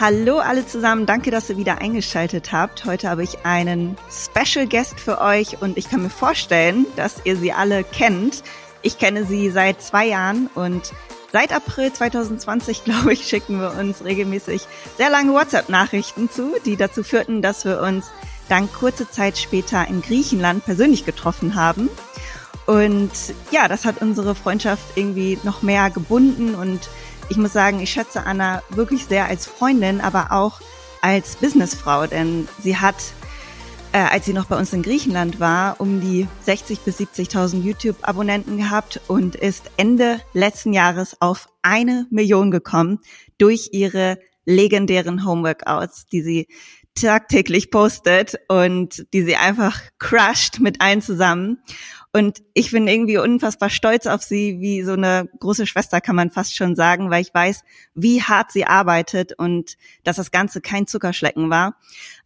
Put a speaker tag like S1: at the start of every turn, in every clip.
S1: Hallo alle zusammen, danke, dass ihr wieder eingeschaltet habt. Heute habe ich einen Special Guest für euch und ich kann mir vorstellen, dass ihr sie alle kennt. Ich kenne sie seit zwei Jahren und seit April 2020, glaube ich, schicken wir uns regelmäßig sehr lange WhatsApp-Nachrichten zu, die dazu führten, dass wir uns dann kurze Zeit später in Griechenland persönlich getroffen haben. Und ja, das hat unsere Freundschaft irgendwie noch mehr gebunden und ich muss sagen, ich schätze Anna wirklich sehr als Freundin, aber auch als Businessfrau, denn sie hat, äh, als sie noch bei uns in Griechenland war, um die 60 bis 70.000 YouTube-Abonnenten gehabt und ist Ende letzten Jahres auf eine Million gekommen durch ihre legendären Homeworkouts, die sie tagtäglich postet und die sie einfach crusht mit allen zusammen. Und ich bin irgendwie unfassbar stolz auf sie, wie so eine große Schwester kann man fast schon sagen, weil ich weiß, wie hart sie arbeitet und dass das Ganze kein Zuckerschlecken war.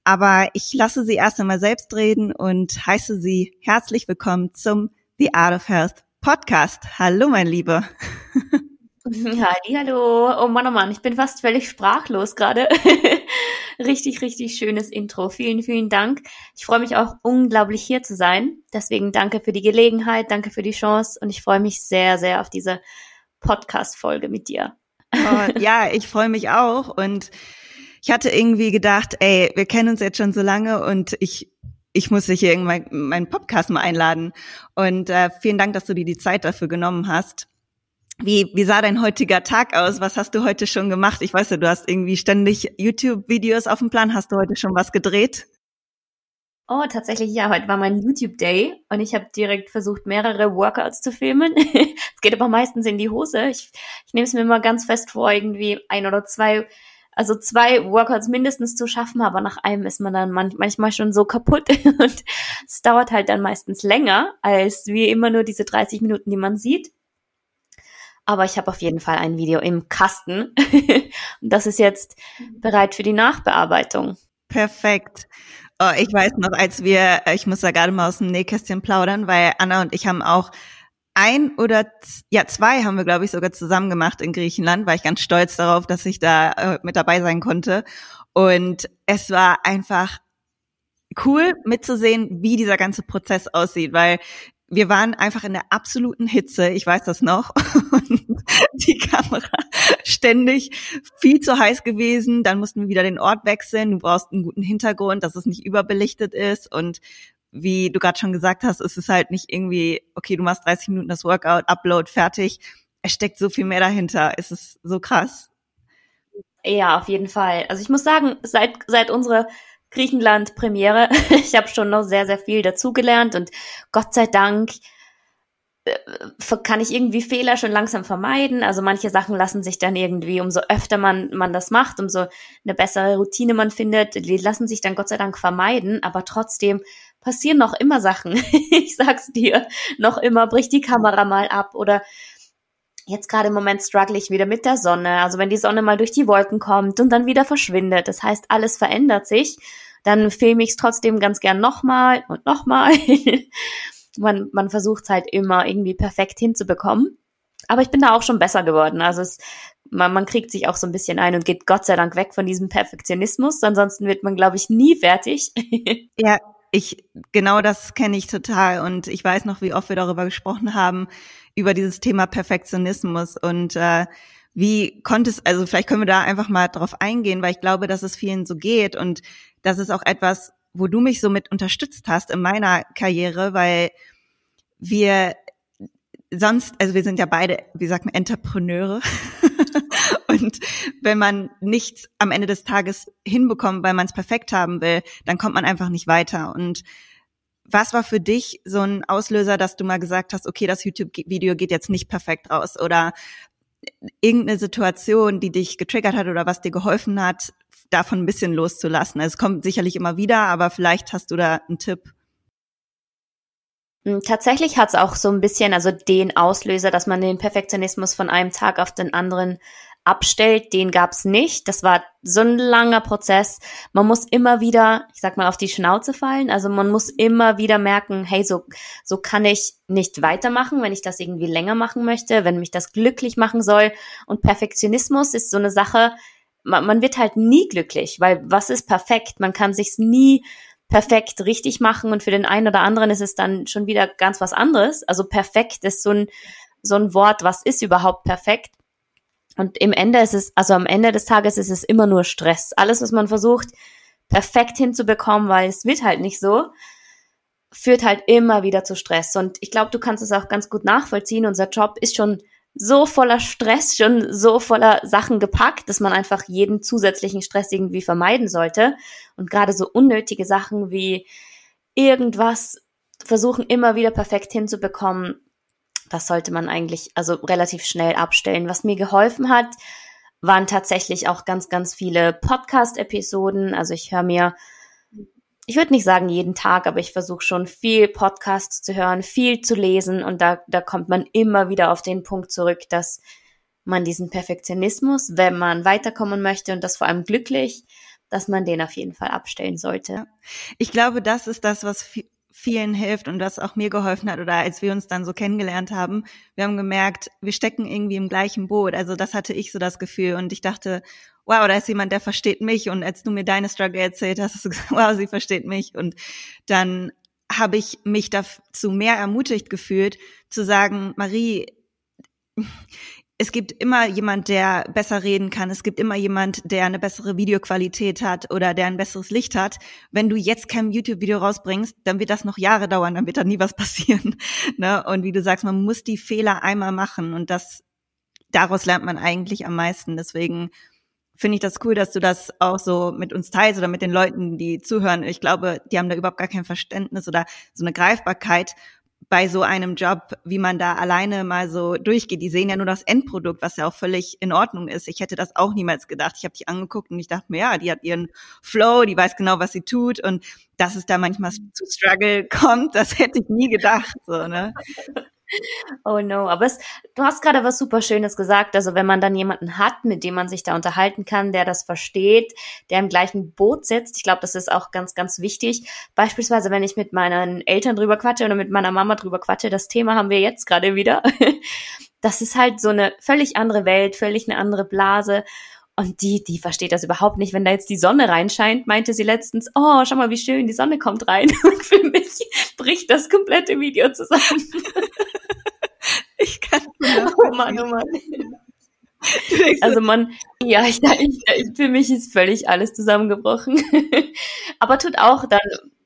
S1: Aber ich lasse sie erst einmal selbst reden und heiße sie herzlich willkommen zum The Art of Health Podcast. Hallo, mein Liebe.
S2: hallo. Oh Mann, oh Mann, ich bin fast völlig sprachlos gerade. richtig, richtig schönes Intro. Vielen, vielen Dank. Ich freue mich auch unglaublich hier zu sein. Deswegen danke für die Gelegenheit, danke für die Chance und ich freue mich sehr, sehr auf diese Podcast-Folge mit dir.
S1: Oh, ja, ich freue mich auch und ich hatte irgendwie gedacht, ey, wir kennen uns jetzt schon so lange und ich ich muss dich hier irgendwann meinen Podcast mal einladen. Und äh, vielen Dank, dass du dir die Zeit dafür genommen hast. Wie, wie sah dein heutiger Tag aus? Was hast du heute schon gemacht? Ich weiß ja, du hast irgendwie ständig YouTube-Videos auf dem Plan. Hast du heute schon was gedreht?
S2: Oh, tatsächlich ja. Heute war mein YouTube-Day und ich habe direkt versucht, mehrere Workouts zu filmen. Es geht aber meistens in die Hose. Ich, ich nehme es mir mal ganz fest vor, irgendwie ein oder zwei, also zwei Workouts mindestens zu schaffen, aber nach einem ist man dann manchmal schon so kaputt und es dauert halt dann meistens länger als wie immer nur diese 30 Minuten, die man sieht. Aber ich habe auf jeden Fall ein Video im Kasten. und das ist jetzt bereit für die Nachbearbeitung.
S1: Perfekt. Oh, ich weiß noch, als wir, ich muss da gerade mal aus dem Nähkästchen plaudern, weil Anna und ich haben auch ein oder ja zwei haben wir glaube ich sogar zusammen gemacht in Griechenland, war ich ganz stolz darauf, dass ich da äh, mit dabei sein konnte und es war einfach cool mitzusehen, wie dieser ganze Prozess aussieht, weil wir waren einfach in der absoluten Hitze, ich weiß das noch, und die Kamera ständig viel zu heiß gewesen, dann mussten wir wieder den Ort wechseln, du brauchst einen guten Hintergrund, dass es nicht überbelichtet ist und wie du gerade schon gesagt hast, ist es halt nicht irgendwie, okay, du machst 30 Minuten das Workout, Upload, fertig. Es steckt so viel mehr dahinter. Es ist so krass.
S2: Ja, auf jeden Fall. Also ich muss sagen, seit, seit unserer Griechenland-Premiere. Ich habe schon noch sehr, sehr viel dazugelernt und Gott sei Dank äh, kann ich irgendwie Fehler schon langsam vermeiden. Also manche Sachen lassen sich dann irgendwie, umso öfter man, man das macht, umso eine bessere Routine man findet, die lassen sich dann Gott sei Dank vermeiden, aber trotzdem passieren noch immer Sachen. ich sag's dir, noch immer bricht die Kamera mal ab oder Jetzt gerade im Moment struggle ich wieder mit der Sonne. Also wenn die Sonne mal durch die Wolken kommt und dann wieder verschwindet, das heißt, alles verändert sich, dann filme ich es trotzdem ganz gern nochmal und nochmal. man, man versucht es halt immer irgendwie perfekt hinzubekommen. Aber ich bin da auch schon besser geworden. Also es, man, man kriegt sich auch so ein bisschen ein und geht Gott sei Dank weg von diesem Perfektionismus. Ansonsten wird man, glaube ich, nie fertig.
S1: ja, ich, genau das kenne ich total. Und ich weiß noch, wie oft wir darüber gesprochen haben, über dieses Thema Perfektionismus und äh, wie konntest, also vielleicht können wir da einfach mal drauf eingehen, weil ich glaube, dass es vielen so geht und das ist auch etwas, wo du mich so mit unterstützt hast in meiner Karriere, weil wir sonst, also wir sind ja beide, wie sagt man, Entrepreneure. und wenn man nichts am Ende des Tages hinbekommt, weil man es perfekt haben will, dann kommt man einfach nicht weiter. Und was war für dich so ein Auslöser, dass du mal gesagt hast, okay, das YouTube-Video geht jetzt nicht perfekt raus? Oder irgendeine Situation, die dich getriggert hat oder was dir geholfen hat, davon ein bisschen loszulassen. Also es kommt sicherlich immer wieder, aber vielleicht hast du da einen Tipp.
S2: Hm, tatsächlich hat es auch so ein bisschen, also den Auslöser, dass man den Perfektionismus von einem Tag auf den anderen abstellt, den gab's nicht. Das war so ein langer Prozess. Man muss immer wieder, ich sag mal, auf die Schnauze fallen. Also man muss immer wieder merken, hey, so, so kann ich nicht weitermachen, wenn ich das irgendwie länger machen möchte, wenn mich das glücklich machen soll. Und Perfektionismus ist so eine Sache, man, man wird halt nie glücklich, weil was ist perfekt? Man kann sich's nie perfekt richtig machen und für den einen oder anderen ist es dann schon wieder ganz was anderes. Also perfekt ist so ein, so ein Wort, was ist überhaupt perfekt? Und im Ende ist es, also am Ende des Tages ist es immer nur Stress. Alles, was man versucht, perfekt hinzubekommen, weil es wird halt nicht so, führt halt immer wieder zu Stress. Und ich glaube, du kannst es auch ganz gut nachvollziehen. Unser Job ist schon so voller Stress, schon so voller Sachen gepackt, dass man einfach jeden zusätzlichen Stress irgendwie vermeiden sollte. Und gerade so unnötige Sachen wie irgendwas versuchen immer wieder perfekt hinzubekommen, das sollte man eigentlich also relativ schnell abstellen. Was mir geholfen hat, waren tatsächlich auch ganz, ganz viele Podcast-Episoden. Also ich höre mir, ich würde nicht sagen jeden Tag, aber ich versuche schon viel Podcasts zu hören, viel zu lesen und da, da kommt man immer wieder auf den Punkt zurück, dass man diesen Perfektionismus, wenn man weiterkommen möchte und das vor allem glücklich, dass man den auf jeden Fall abstellen sollte.
S1: Ich glaube, das ist das, was vielen hilft und das auch mir geholfen hat oder als wir uns dann so kennengelernt haben, wir haben gemerkt, wir stecken irgendwie im gleichen Boot. Also das hatte ich so das Gefühl und ich dachte, wow, da ist jemand, der versteht mich und als du mir deine Struggle erzählt hast, hast du gesagt, wow, sie versteht mich und dann habe ich mich dazu mehr ermutigt gefühlt, zu sagen, Marie, es gibt immer jemand, der besser reden kann. Es gibt immer jemand, der eine bessere Videoqualität hat oder der ein besseres Licht hat. Wenn du jetzt kein YouTube-Video rausbringst, dann wird das noch Jahre dauern, dann wird da nie was passieren. ne? Und wie du sagst, man muss die Fehler einmal machen und das, daraus lernt man eigentlich am meisten. Deswegen finde ich das cool, dass du das auch so mit uns teilst oder mit den Leuten, die zuhören. Ich glaube, die haben da überhaupt gar kein Verständnis oder so eine Greifbarkeit bei so einem Job, wie man da alleine mal so durchgeht. Die sehen ja nur das Endprodukt, was ja auch völlig in Ordnung ist. Ich hätte das auch niemals gedacht. Ich habe dich angeguckt und ich dachte mir, ja, die hat ihren Flow, die weiß genau, was sie tut und dass es da manchmal zu Struggle kommt, das hätte ich nie gedacht. So, ne?
S2: Oh no, aber es, du hast gerade was super Schönes gesagt. Also wenn man dann jemanden hat, mit dem man sich da unterhalten kann, der das versteht, der im gleichen Boot sitzt, ich glaube, das ist auch ganz, ganz wichtig. Beispielsweise, wenn ich mit meinen Eltern drüber quatsche oder mit meiner Mama drüber quatsche, das Thema haben wir jetzt gerade wieder. Das ist halt so eine völlig andere Welt, völlig eine andere Blase. Und die, die versteht das überhaupt nicht, wenn da jetzt die Sonne reinscheint, meinte sie letztens, oh, schau mal, wie schön, die Sonne kommt rein. Und für mich bricht das komplette Video zusammen.
S1: Ich kann
S2: Oh Mann, oh Mann. Also man, ja, ich, ich, für mich ist völlig alles zusammengebrochen. Aber tut auch dann,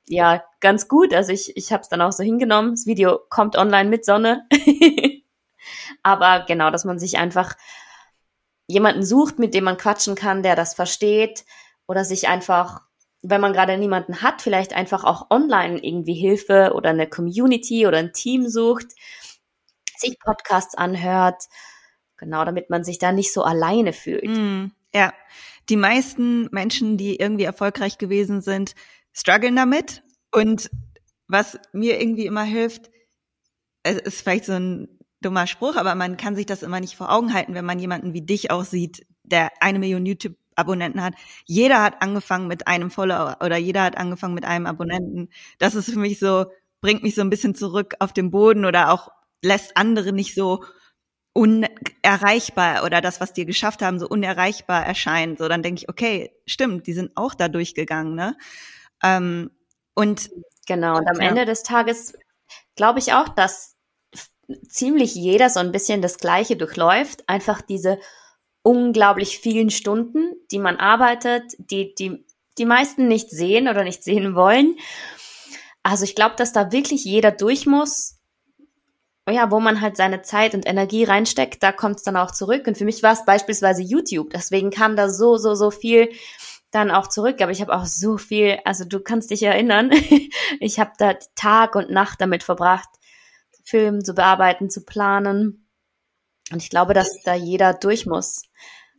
S2: ja, ganz gut. Also ich, ich habe es dann auch so hingenommen. Das Video kommt online mit Sonne. Aber genau, dass man sich einfach jemanden sucht, mit dem man quatschen kann, der das versteht oder sich einfach, wenn man gerade niemanden hat, vielleicht einfach auch online irgendwie Hilfe oder eine Community oder ein Team sucht, sich Podcasts anhört, genau, damit man sich da nicht so alleine fühlt. Mm,
S1: ja, die meisten Menschen, die irgendwie erfolgreich gewesen sind, strugglen damit und was mir irgendwie immer hilft, es ist vielleicht so ein dummer Spruch, aber man kann sich das immer nicht vor Augen halten, wenn man jemanden wie dich auch sieht, der eine Million YouTube Abonnenten hat. Jeder hat angefangen mit einem Follower oder jeder hat angefangen mit einem Abonnenten. Das ist für mich so, bringt mich so ein bisschen zurück auf den Boden oder auch lässt andere nicht so unerreichbar oder das, was die geschafft haben, so unerreichbar erscheinen. So, dann denke ich, okay, stimmt, die sind auch da durchgegangen, ne? Ähm, und
S2: genau, und am ja. Ende des Tages glaube ich auch, dass ziemlich jeder so ein bisschen das Gleiche durchläuft. Einfach diese unglaublich vielen Stunden, die man arbeitet, die, die, die meisten nicht sehen oder nicht sehen wollen. Also ich glaube, dass da wirklich jeder durch muss. Ja, wo man halt seine Zeit und Energie reinsteckt, da kommt es dann auch zurück. Und für mich war es beispielsweise YouTube. Deswegen kam da so, so, so viel dann auch zurück. Aber ich habe auch so viel, also du kannst dich erinnern, ich habe da Tag und Nacht damit verbracht, Film zu bearbeiten, zu planen. Und ich glaube, dass da jeder durch muss.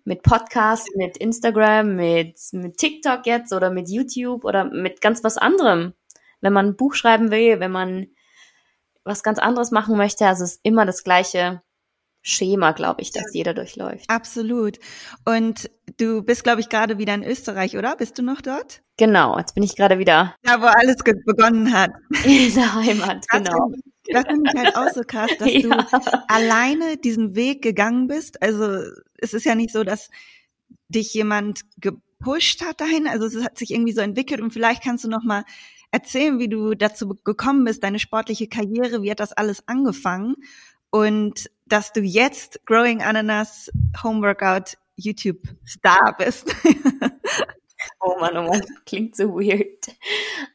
S2: Mit Podcast, mit Instagram, mit, mit TikTok jetzt oder mit YouTube oder mit ganz was anderem. Wenn man ein Buch schreiben will, wenn man was ganz anderes machen möchte, also es ist immer das gleiche Schema, glaube ich, dass jeder durchläuft.
S1: Absolut. Und du bist, glaube ich, gerade wieder in Österreich, oder? Bist du noch dort?
S2: Genau, jetzt bin ich gerade wieder.
S1: Da, wo alles begonnen hat.
S2: In der Heimat, genau.
S1: Das finde ich halt auch so krass, dass ja. du alleine diesen Weg gegangen bist. Also es ist ja nicht so, dass dich jemand gepusht hat dahin. Also es hat sich irgendwie so entwickelt und vielleicht kannst du noch mal erzählen, wie du dazu gekommen bist, deine sportliche Karriere, wie hat das alles angefangen und dass du jetzt Growing Ananas Homeworkout YouTube Star bist.
S2: oh Mann, oh Mann, klingt so weird.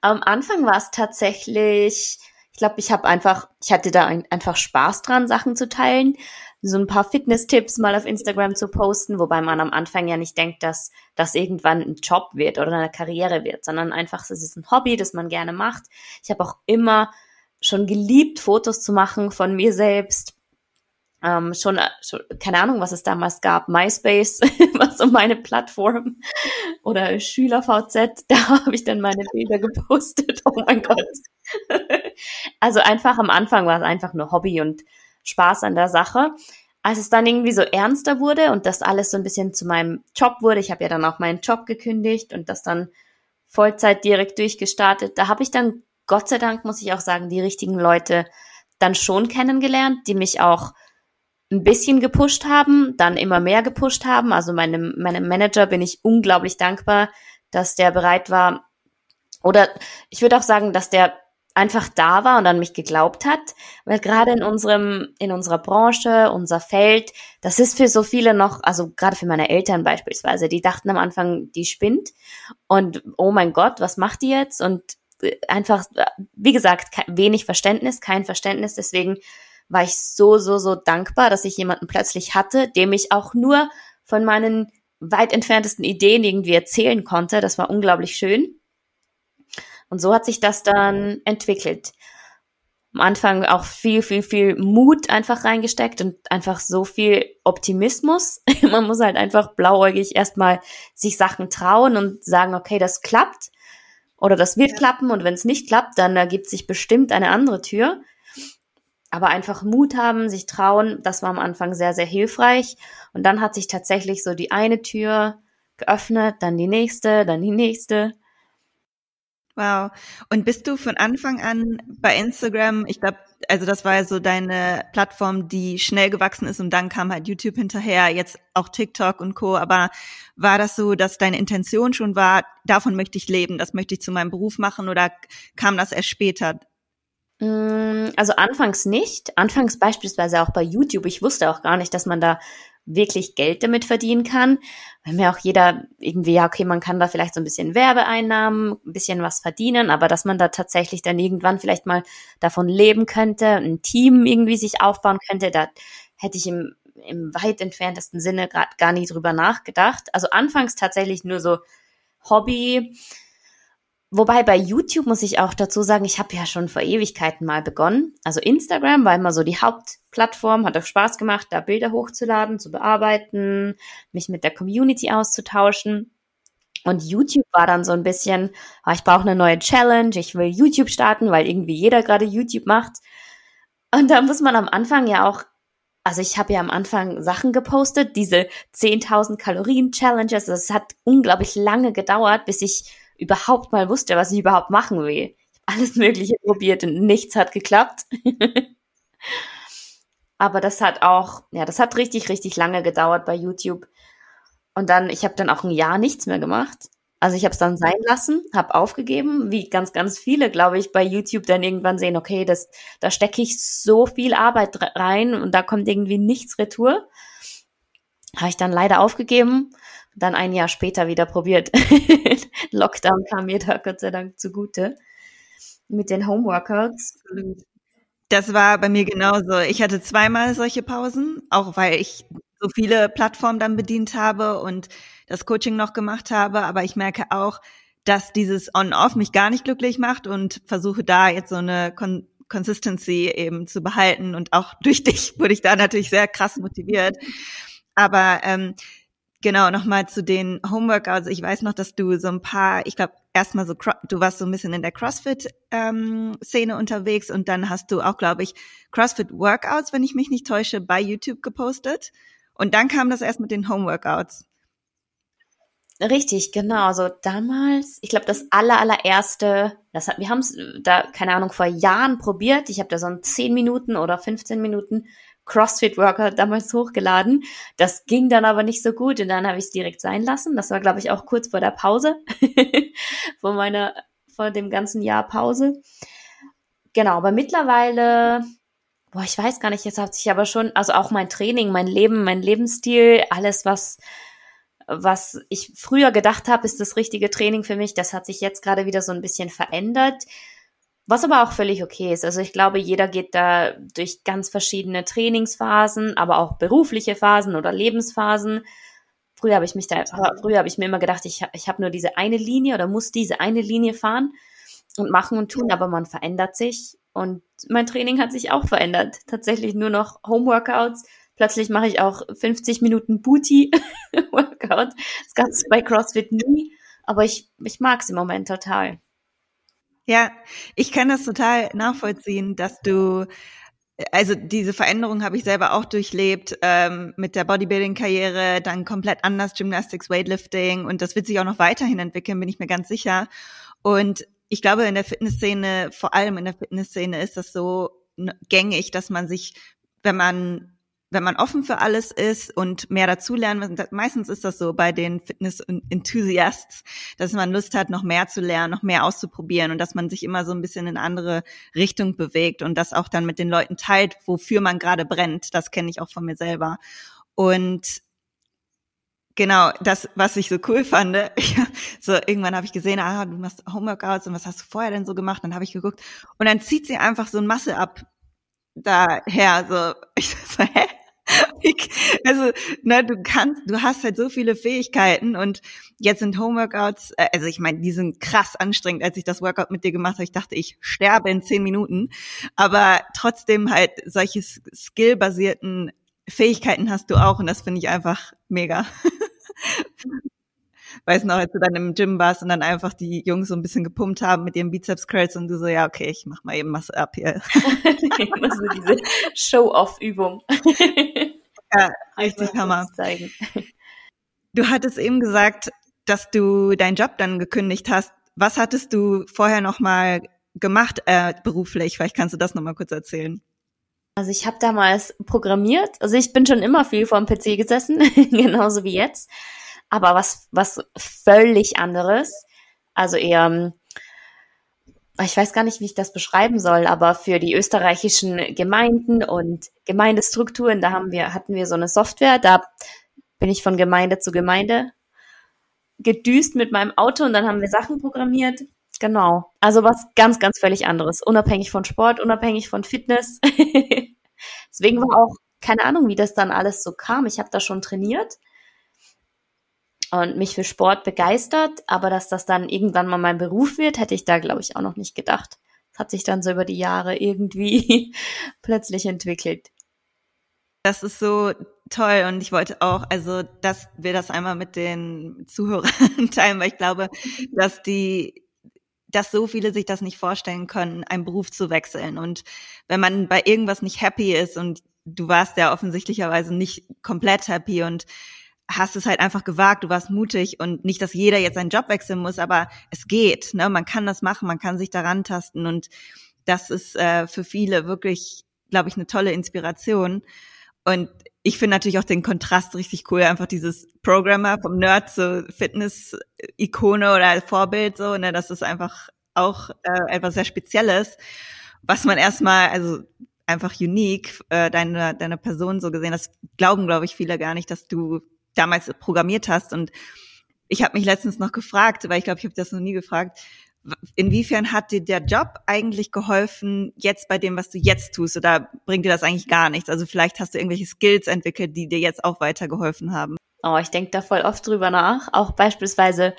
S2: Am Anfang war es tatsächlich, ich glaube, ich habe einfach, ich hatte da ein, einfach Spaß dran, Sachen zu teilen, so ein paar Fitness-Tipps mal auf Instagram zu posten, wobei man am Anfang ja nicht denkt, dass das irgendwann ein Job wird oder eine Karriere wird, sondern einfach, es ist ein Hobby, das man gerne macht. Ich habe auch immer schon geliebt, Fotos zu machen von mir selbst. Ähm, schon, schon, keine Ahnung, was es damals gab, MySpace war so meine Plattform oder SchülerVZ, da habe ich dann meine Bilder gepostet. Oh mein Gott. also einfach am Anfang war es einfach nur Hobby und Spaß an der Sache. Als es dann irgendwie so ernster wurde und das alles so ein bisschen zu meinem Job wurde, ich habe ja dann auch meinen Job gekündigt und das dann Vollzeit direkt durchgestartet, da habe ich dann Gott sei Dank, muss ich auch sagen, die richtigen Leute dann schon kennengelernt, die mich auch ein bisschen gepusht haben, dann immer mehr gepusht haben. Also meinem, meinem Manager bin ich unglaublich dankbar, dass der bereit war. Oder ich würde auch sagen, dass der einfach da war und an mich geglaubt hat, weil gerade in unserem, in unserer Branche, unser Feld, das ist für so viele noch, also gerade für meine Eltern beispielsweise, die dachten am Anfang, die spinnt und oh mein Gott, was macht die jetzt? Und einfach, wie gesagt, wenig Verständnis, kein Verständnis. Deswegen war ich so, so, so dankbar, dass ich jemanden plötzlich hatte, dem ich auch nur von meinen weit entferntesten Ideen irgendwie erzählen konnte. Das war unglaublich schön. Und so hat sich das dann entwickelt. Am Anfang auch viel, viel, viel Mut einfach reingesteckt und einfach so viel Optimismus. Man muss halt einfach blauäugig erstmal sich Sachen trauen und sagen, okay, das klappt oder das wird ja. klappen und wenn es nicht klappt, dann ergibt sich bestimmt eine andere Tür. Aber einfach Mut haben, sich trauen, das war am Anfang sehr, sehr hilfreich. Und dann hat sich tatsächlich so die eine Tür geöffnet, dann die nächste, dann die nächste.
S1: Wow. Und bist du von Anfang an bei Instagram, ich glaube, also das war ja so deine Plattform, die schnell gewachsen ist und dann kam halt YouTube hinterher, jetzt auch TikTok und Co. Aber war das so, dass deine Intention schon war, davon möchte ich leben, das möchte ich zu meinem Beruf machen oder kam das erst später?
S2: Mm, also anfangs nicht. Anfangs beispielsweise auch bei YouTube. Ich wusste auch gar nicht, dass man da wirklich Geld damit verdienen kann. Weil mir auch jeder irgendwie, ja, okay, man kann da vielleicht so ein bisschen Werbeeinnahmen, ein bisschen was verdienen, aber dass man da tatsächlich dann irgendwann vielleicht mal davon leben könnte, ein Team irgendwie sich aufbauen könnte, da hätte ich im, im weit entferntesten Sinne gerade gar nie drüber nachgedacht. Also anfangs tatsächlich nur so Hobby, Wobei bei YouTube muss ich auch dazu sagen, ich habe ja schon vor Ewigkeiten mal begonnen. Also Instagram war immer so die Hauptplattform, hat auch Spaß gemacht, da Bilder hochzuladen, zu bearbeiten, mich mit der Community auszutauschen. Und YouTube war dann so ein bisschen, oh, ich brauche eine neue Challenge, ich will YouTube starten, weil irgendwie jeder gerade YouTube macht. Und da muss man am Anfang ja auch, also ich habe ja am Anfang Sachen gepostet, diese 10.000 Kalorien Challenges. Es hat unglaublich lange gedauert, bis ich überhaupt mal wusste, was ich überhaupt machen will. Alles Mögliche probiert und nichts hat geklappt. Aber das hat auch, ja, das hat richtig, richtig lange gedauert bei YouTube. Und dann, ich habe dann auch ein Jahr nichts mehr gemacht. Also ich habe es dann sein lassen, habe aufgegeben, wie ganz, ganz viele, glaube ich, bei YouTube dann irgendwann sehen, okay, das, da stecke ich so viel Arbeit rein und da kommt irgendwie nichts retour. Habe ich dann leider aufgegeben dann ein Jahr später wieder probiert. Lockdown kam mir da Gott sei Dank zugute mit den Homeworkouts.
S1: Das war bei mir genauso. Ich hatte zweimal solche Pausen, auch weil ich so viele Plattformen dann bedient habe und das Coaching noch gemacht habe. Aber ich merke auch, dass dieses On-Off mich gar nicht glücklich macht und versuche da jetzt so eine kon Consistency eben zu behalten. Und auch durch dich wurde ich da natürlich sehr krass motiviert. Aber ähm, genau, nochmal zu den Homeworkouts. Ich weiß noch, dass du so ein paar, ich glaube, erstmal so, du warst so ein bisschen in der CrossFit-Szene ähm, unterwegs und dann hast du auch, glaube ich, CrossFit-Workouts, wenn ich mich nicht täusche, bei YouTube gepostet. Und dann kam das erst mit den Homeworkouts.
S2: Richtig, genau. Also damals, ich glaube, das aller, allererste, das hat, wir haben es da, keine Ahnung, vor Jahren probiert. Ich habe da so ein 10 Minuten oder 15 Minuten CrossFit-Worker damals hochgeladen. Das ging dann aber nicht so gut und dann habe ich es direkt sein lassen. Das war, glaube ich, auch kurz vor der Pause, vor meiner, vor dem ganzen Jahr Pause. Genau, aber mittlerweile, boah, ich weiß gar nicht, jetzt hat sich aber schon, also auch mein Training, mein Leben, mein Lebensstil, alles, was was ich früher gedacht habe, ist das richtige Training für mich. Das hat sich jetzt gerade wieder so ein bisschen verändert. Was aber auch völlig okay ist. Also ich glaube, jeder geht da durch ganz verschiedene Trainingsphasen, aber auch berufliche Phasen oder Lebensphasen. Früher habe ich mich da, früher habe ich mir immer gedacht, ich, ich habe nur diese eine Linie oder muss diese eine Linie fahren und machen und tun, aber man verändert sich. Und mein Training hat sich auch verändert. Tatsächlich nur noch Homeworkouts, Plötzlich mache ich auch 50 Minuten Booty-Workout. Das es bei CrossFit nie, aber ich, ich mag es im Moment total.
S1: Ja, ich kann das total nachvollziehen, dass du also diese Veränderung habe ich selber auch durchlebt ähm, mit der Bodybuilding-Karriere, dann komplett anders Gymnastics, Weightlifting und das wird sich auch noch weiterhin entwickeln, bin ich mir ganz sicher. Und ich glaube, in der Fitnessszene, vor allem in der Fitnessszene, ist das so gängig, dass man sich, wenn man wenn man offen für alles ist und mehr dazulernen, meistens ist das so bei den Fitness-Enthusiasts, dass man Lust hat, noch mehr zu lernen, noch mehr auszuprobieren und dass man sich immer so ein bisschen in andere Richtung bewegt und das auch dann mit den Leuten teilt, wofür man gerade brennt. Das kenne ich auch von mir selber. Und genau, das, was ich so cool fand, so irgendwann habe ich gesehen, ah, du machst Homeworkouts und was hast du vorher denn so gemacht? Dann habe ich geguckt und dann zieht sie einfach so ein Masse ab daher, so, ich so, hä? Also, ne, du kannst, du hast halt so viele Fähigkeiten und jetzt sind Homeworkouts, äh, also ich meine, die sind krass anstrengend. Als ich das Workout mit dir gemacht habe, ich dachte, ich sterbe in zehn Minuten. Aber trotzdem halt solche skillbasierten Fähigkeiten hast du auch und das finde ich einfach mega. Weiß noch, als du dann im Gym warst und dann einfach die Jungs so ein bisschen gepumpt haben mit ihren Bizeps Curls und du so, ja, okay, ich mach mal eben Masse ab hier.
S2: so diese Show-off-Übung.
S1: ja, richtig Hammer. Du hattest eben gesagt, dass du deinen Job dann gekündigt hast. Was hattest du vorher noch mal gemacht äh, beruflich? Vielleicht kannst du das noch mal kurz erzählen.
S2: Also ich habe damals programmiert. Also ich bin schon immer viel vor dem PC gesessen, genauso wie jetzt aber was, was völlig anderes. Also eher, ähm, ich weiß gar nicht, wie ich das beschreiben soll, aber für die österreichischen Gemeinden und Gemeindestrukturen, da haben wir, hatten wir so eine Software, da bin ich von Gemeinde zu Gemeinde gedüst mit meinem Auto und dann haben wir Sachen programmiert. Genau. Also was ganz, ganz völlig anderes. Unabhängig von Sport, unabhängig von Fitness. Deswegen war auch keine Ahnung, wie das dann alles so kam. Ich habe da schon trainiert und mich für Sport begeistert, aber dass das dann irgendwann mal mein Beruf wird, hätte ich da, glaube ich, auch noch nicht gedacht. Das hat sich dann so über die Jahre irgendwie plötzlich entwickelt.
S1: Das ist so toll und ich wollte auch, also, dass wir das einmal mit den Zuhörern teilen, weil ich glaube, dass die, dass so viele sich das nicht vorstellen können, einen Beruf zu wechseln. Und wenn man bei irgendwas nicht happy ist und du warst ja offensichtlicherweise nicht komplett happy und hast es halt einfach gewagt, du warst mutig und nicht, dass jeder jetzt seinen Job wechseln muss, aber es geht, ne? Man kann das machen, man kann sich daran tasten und das ist äh, für viele wirklich, glaube ich, eine tolle Inspiration. Und ich finde natürlich auch den Kontrast richtig cool, einfach dieses Programmer vom Nerd zur Fitness-Ikone oder Vorbild so, ne? Das ist einfach auch äh, etwas sehr Spezielles, was man erstmal, also einfach unique, äh, deine, deine Person so gesehen, das glauben, glaube ich, viele gar nicht, dass du damals programmiert hast. Und ich habe mich letztens noch gefragt, weil ich glaube, ich habe das noch nie gefragt, inwiefern hat dir der Job eigentlich geholfen, jetzt bei dem, was du jetzt tust, oder bringt dir das eigentlich gar nichts? Also vielleicht hast du irgendwelche Skills entwickelt, die dir jetzt auch weitergeholfen haben.
S2: Oh, ich denke da voll oft drüber nach. Auch beispielsweise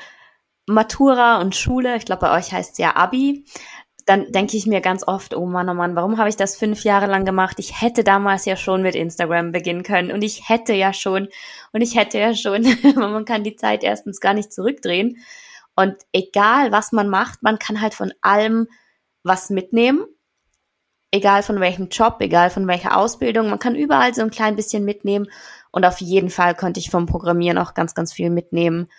S2: Matura und Schule. Ich glaube, bei euch heißt es ja Abi. Dann denke ich mir ganz oft, oh Mann, oh Mann, warum habe ich das fünf Jahre lang gemacht? Ich hätte damals ja schon mit Instagram beginnen können und ich hätte ja schon und ich hätte ja schon, man kann die Zeit erstens gar nicht zurückdrehen. Und egal, was man macht, man kann halt von allem was mitnehmen. Egal von welchem Job, egal von welcher Ausbildung, man kann überall so ein klein bisschen mitnehmen. Und auf jeden Fall konnte ich vom Programmieren auch ganz, ganz viel mitnehmen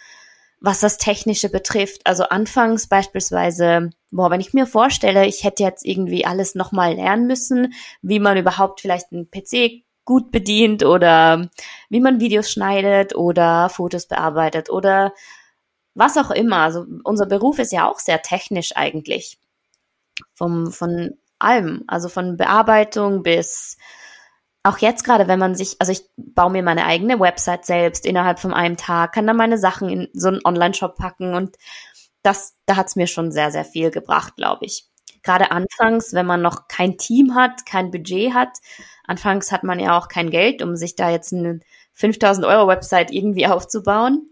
S2: was das Technische betrifft. Also anfangs beispielsweise, boah, wenn ich mir vorstelle, ich hätte jetzt irgendwie alles nochmal lernen müssen, wie man überhaupt vielleicht einen PC gut bedient oder wie man Videos schneidet oder Fotos bearbeitet oder was auch immer. Also unser Beruf ist ja auch sehr technisch eigentlich. Vom, von allem. Also von Bearbeitung bis auch jetzt gerade, wenn man sich, also ich baue mir meine eigene Website selbst innerhalb von einem Tag, kann dann meine Sachen in so einen Online-Shop packen und das, da hat's mir schon sehr, sehr viel gebracht, glaube ich. Gerade anfangs, wenn man noch kein Team hat, kein Budget hat, anfangs hat man ja auch kein Geld, um sich da jetzt eine 5000 Euro Website irgendwie aufzubauen.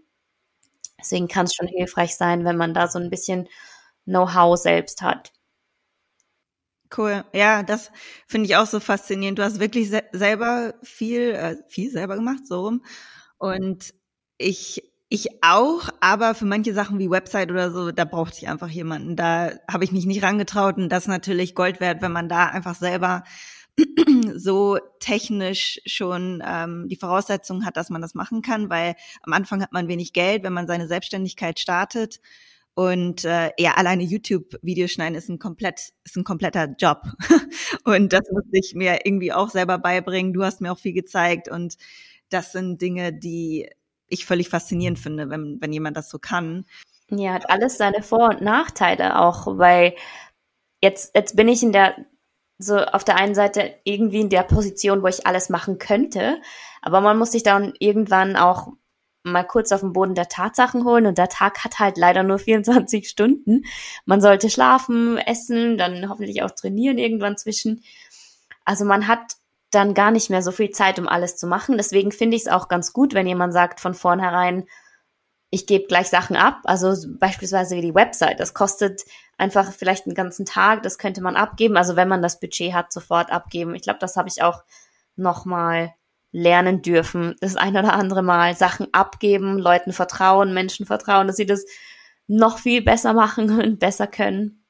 S2: Deswegen kann es schon hilfreich sein, wenn man da so ein bisschen Know-how selbst hat.
S1: Cool. Ja, das finde ich auch so faszinierend. Du hast wirklich se selber viel, äh, viel selber gemacht, so rum. Und ich, ich auch, aber für manche Sachen wie Website oder so, da brauchte ich einfach jemanden. Da habe ich mich nicht rangetraut und das ist natürlich Gold wert, wenn man da einfach selber so technisch schon ähm, die Voraussetzungen hat, dass man das machen kann, weil am Anfang hat man wenig Geld, wenn man seine Selbstständigkeit startet. Und äh, ja, alleine YouTube-Videos schneiden ist ein komplett, ist ein kompletter Job. und das musste ich mir irgendwie auch selber beibringen. Du hast mir auch viel gezeigt und das sind Dinge, die ich völlig faszinierend finde, wenn, wenn jemand das so kann.
S2: Ja, hat alles seine Vor- und Nachteile auch, weil jetzt, jetzt bin ich in der, so auf der einen Seite irgendwie in der Position, wo ich alles machen könnte, aber man muss sich dann irgendwann auch mal kurz auf den Boden der Tatsachen holen und der Tag hat halt leider nur 24 Stunden. Man sollte schlafen, essen, dann hoffentlich auch trainieren irgendwann zwischen. Also man hat dann gar nicht mehr so viel Zeit, um alles zu machen. Deswegen finde ich es auch ganz gut, wenn jemand sagt von vornherein, ich gebe gleich Sachen ab. Also beispielsweise die Website. Das kostet einfach vielleicht einen ganzen Tag. Das könnte man abgeben. Also wenn man das Budget hat, sofort abgeben. Ich glaube, das habe ich auch nochmal lernen dürfen, das ein oder andere Mal Sachen abgeben, Leuten vertrauen, Menschen vertrauen, dass sie das noch viel besser machen und besser können.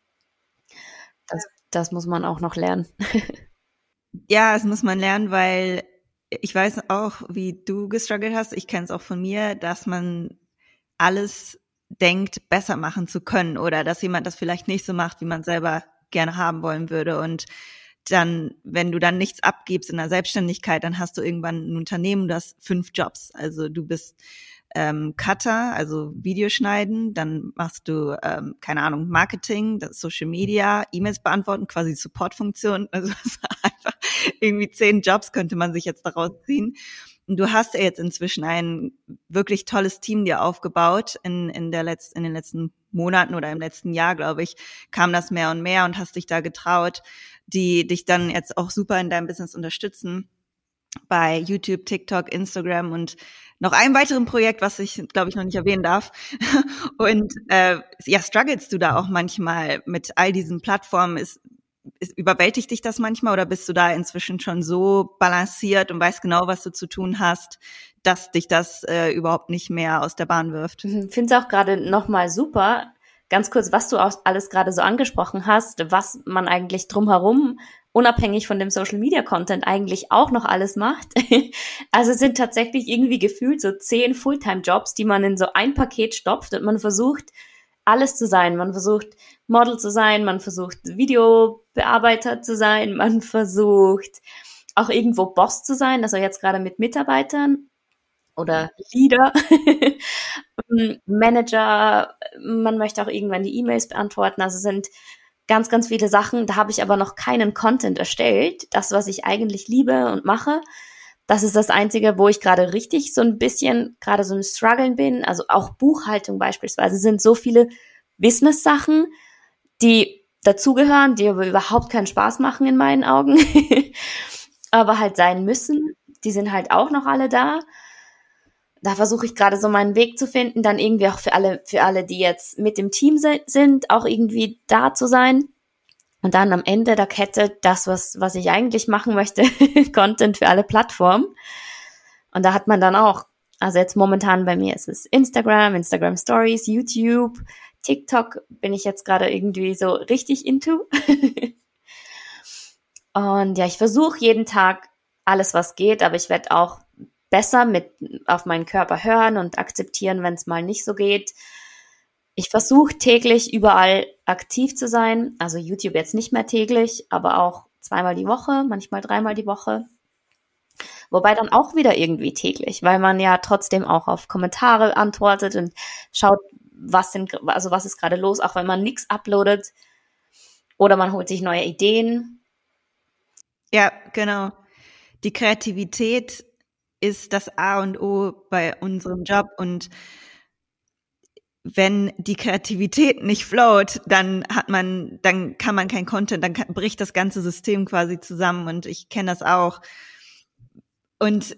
S2: Das, das muss man auch noch lernen.
S1: ja, das muss man lernen, weil ich weiß auch, wie du gestruggelt hast. Ich kenne es auch von mir, dass man alles denkt, besser machen zu können oder dass jemand das vielleicht nicht so macht, wie man selber gerne haben wollen würde. Und dann, wenn du dann nichts abgibst in der Selbstständigkeit, dann hast du irgendwann ein Unternehmen, du hast fünf Jobs. Also du bist ähm, Cutter, also Videoschneiden, dann machst du, ähm, keine Ahnung, Marketing, das Social Media, E-Mails beantworten, quasi Supportfunktion. Also das einfach irgendwie zehn Jobs könnte man sich jetzt daraus ziehen. Und du hast ja jetzt inzwischen ein wirklich tolles Team dir aufgebaut in, in, der Letz-, in den letzten Monaten oder im letzten Jahr, glaube ich, kam das mehr und mehr und hast dich da getraut, die dich dann jetzt auch super in deinem Business unterstützen bei YouTube, TikTok, Instagram und noch einem weiteren Projekt, was ich, glaube ich, noch nicht erwähnen darf. Und äh, ja, strugglest du da auch manchmal mit all diesen Plattformen? Ist, überwältigt dich das manchmal oder bist du da inzwischen schon so balanciert und weißt genau, was du zu tun hast, dass dich das äh, überhaupt nicht mehr aus der Bahn wirft?
S2: Ich finde es auch gerade nochmal super, ganz kurz, was du auch alles gerade so angesprochen hast, was man eigentlich drumherum unabhängig von dem Social Media Content eigentlich auch noch alles macht. also sind tatsächlich irgendwie gefühlt so zehn Fulltime Jobs, die man in so ein Paket stopft und man versucht alles zu sein. Man versucht Model zu sein, man versucht Videobearbeiter zu sein, man versucht auch irgendwo Boss zu sein, also jetzt gerade mit Mitarbeitern oder Leader, Manager, man möchte auch irgendwann die E-Mails beantworten. Also sind ganz, ganz viele Sachen. Da habe ich aber noch keinen Content erstellt. Das, was ich eigentlich liebe und mache, das ist das Einzige, wo ich gerade richtig so ein bisschen gerade so ein Struggeln bin. Also auch Buchhaltung beispielsweise sind so viele Business-Sachen, die dazugehören, die aber überhaupt keinen Spaß machen in meinen Augen, aber halt sein müssen. Die sind halt auch noch alle da da versuche ich gerade so meinen Weg zu finden, dann irgendwie auch für alle, für alle, die jetzt mit dem Team sind, auch irgendwie da zu sein. Und dann am Ende der Kette das, was, was ich eigentlich machen möchte, Content für alle Plattformen. Und da hat man dann auch, also jetzt momentan bei mir ist es Instagram, Instagram Stories, YouTube, TikTok bin ich jetzt gerade irgendwie so richtig into. Und ja, ich versuche jeden Tag alles, was geht, aber ich werde auch besser mit auf meinen Körper hören und akzeptieren, wenn es mal nicht so geht. Ich versuche täglich überall aktiv zu sein. Also YouTube jetzt nicht mehr täglich, aber auch zweimal die Woche, manchmal dreimal die Woche. Wobei dann auch wieder irgendwie täglich, weil man ja trotzdem auch auf Kommentare antwortet und schaut, was sind, also was ist gerade los, auch wenn man nichts uploadet. Oder man holt sich neue Ideen.
S1: Ja, genau. Die Kreativität ist das A und O bei unserem Job und wenn die Kreativität nicht float, dann hat man, dann kann man kein Content, dann bricht das ganze System quasi zusammen und ich kenne das auch. Und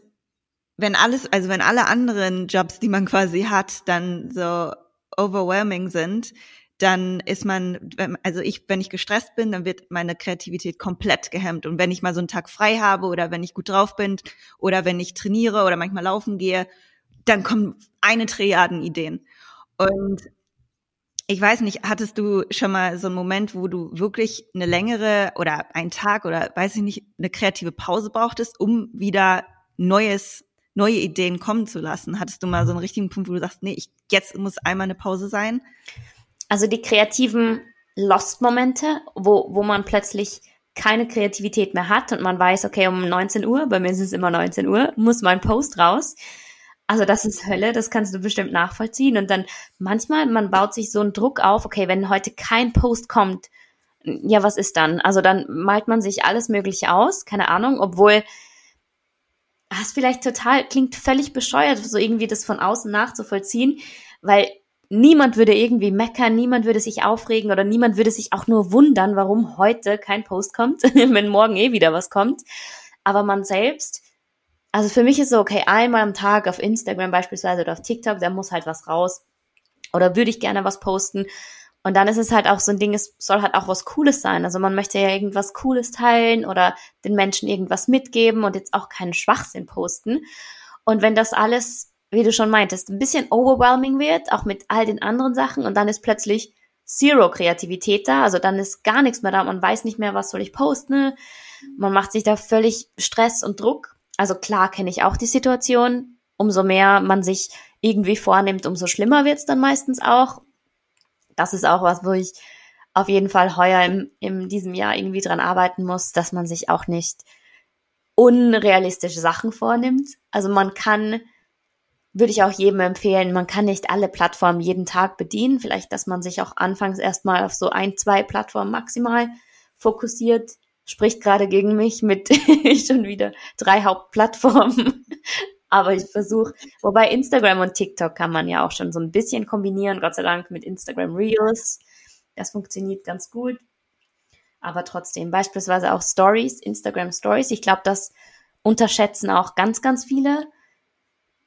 S1: wenn alles, also wenn alle anderen Jobs, die man quasi hat, dann so overwhelming sind, dann ist man, also ich, wenn ich gestresst bin, dann wird meine Kreativität komplett gehemmt. Und wenn ich mal so einen Tag frei habe oder wenn ich gut drauf bin oder wenn ich trainiere oder manchmal laufen gehe, dann kommen eine Triaden Ideen. Und ich weiß nicht, hattest du schon mal so einen Moment, wo du wirklich eine längere oder einen Tag oder weiß ich nicht, eine kreative Pause brauchtest, um wieder neues, neue Ideen kommen zu lassen? Hattest du mal so einen richtigen Punkt, wo du sagst, nee, ich, jetzt muss einmal eine Pause sein?
S2: Also die kreativen Lost-Momente, wo, wo man plötzlich keine Kreativität mehr hat und man weiß, okay, um 19 Uhr, bei mir ist es immer 19 Uhr, muss mein Post raus. Also das ist Hölle, das kannst du bestimmt nachvollziehen. Und dann manchmal, man baut sich so einen Druck auf, okay, wenn heute kein Post kommt, ja, was ist dann? Also dann malt man sich alles Mögliche aus, keine Ahnung, obwohl das vielleicht total, klingt völlig bescheuert, so irgendwie das von außen nachzuvollziehen, weil niemand würde irgendwie meckern, niemand würde sich aufregen oder niemand würde sich auch nur wundern, warum heute kein Post kommt, wenn morgen eh wieder was kommt. Aber man selbst also für mich ist so, okay, einmal am Tag auf Instagram beispielsweise oder auf TikTok, da muss halt was raus. Oder würde ich gerne was posten. Und dann ist es halt auch so ein Ding, es soll halt auch was Cooles sein. Also man möchte ja irgendwas Cooles teilen oder den Menschen irgendwas mitgeben und jetzt auch keinen Schwachsinn posten. Und wenn das alles, wie du schon meintest, ein bisschen overwhelming wird, auch mit all den anderen Sachen und dann ist plötzlich Zero Kreativität da, also dann ist gar nichts mehr da, man weiß nicht mehr, was soll ich posten. Man macht sich da völlig Stress und Druck also klar kenne ich auch die Situation. Umso mehr man sich irgendwie vornimmt, umso schlimmer wird es dann meistens auch. Das ist auch was, wo ich auf jeden Fall heuer im, in diesem Jahr irgendwie dran arbeiten muss, dass man sich auch nicht unrealistische Sachen vornimmt. Also man kann, würde ich auch jedem empfehlen, man kann nicht alle Plattformen jeden Tag bedienen. Vielleicht, dass man sich auch anfangs erstmal auf so ein, zwei Plattformen maximal fokussiert spricht gerade gegen mich mit schon wieder drei Hauptplattformen. Aber ich versuche, wobei Instagram und TikTok kann man ja auch schon so ein bisschen kombinieren, Gott sei Dank mit Instagram Reels. Das funktioniert ganz gut. Aber trotzdem, beispielsweise auch Stories, Instagram Stories. Ich glaube, das unterschätzen auch ganz, ganz viele,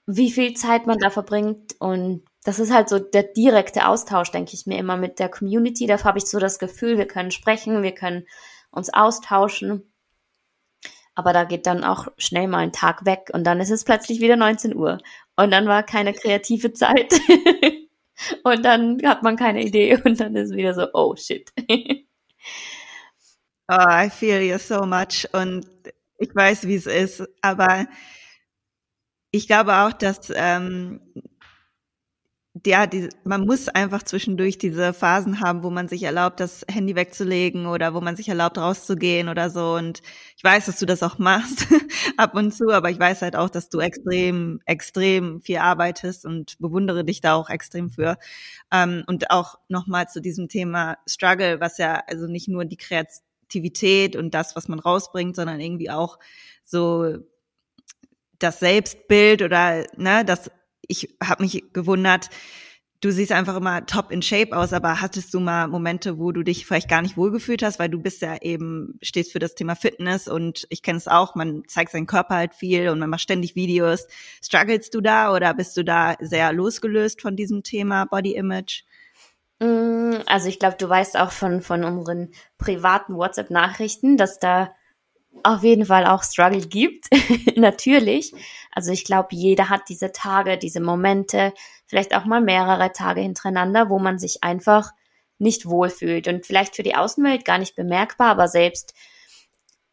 S2: wie viel Zeit man da verbringt. Und das ist halt so der direkte Austausch, denke ich mir immer mit der Community. Da habe ich so das Gefühl, wir können sprechen, wir können uns austauschen. Aber da geht dann auch schnell mal ein Tag weg und dann ist es plötzlich wieder 19 Uhr. Und dann war keine kreative Zeit. und dann hat man keine Idee und dann ist wieder so, oh shit.
S1: oh, I feel you so much. Und ich weiß, wie es ist. Aber ich glaube auch, dass ähm, ja, die, man muss einfach zwischendurch diese Phasen haben, wo man sich erlaubt, das Handy wegzulegen oder wo man sich erlaubt, rauszugehen oder so. Und ich weiß, dass du das auch machst ab und zu, aber ich weiß halt auch, dass du extrem, extrem viel arbeitest und bewundere dich da auch extrem für. Ähm, und auch nochmal zu diesem Thema Struggle, was ja also nicht nur die Kreativität und das, was man rausbringt, sondern irgendwie auch so das Selbstbild oder ne, das ich habe mich gewundert, du siehst einfach immer top in Shape aus, aber hattest du mal Momente, wo du dich vielleicht gar nicht wohlgefühlt hast, weil du bist ja eben, stehst für das Thema Fitness und ich kenne es auch, man zeigt seinen Körper halt viel und man macht ständig Videos. Strugglest du da oder bist du da sehr losgelöst von diesem Thema Body Image?
S2: Mm, also ich glaube, du weißt auch von, von unseren privaten WhatsApp-Nachrichten, dass da auf jeden Fall auch Struggle gibt. Natürlich. Also ich glaube, jeder hat diese Tage, diese Momente, vielleicht auch mal mehrere Tage hintereinander, wo man sich einfach nicht wohlfühlt und vielleicht für die Außenwelt gar nicht bemerkbar, aber selbst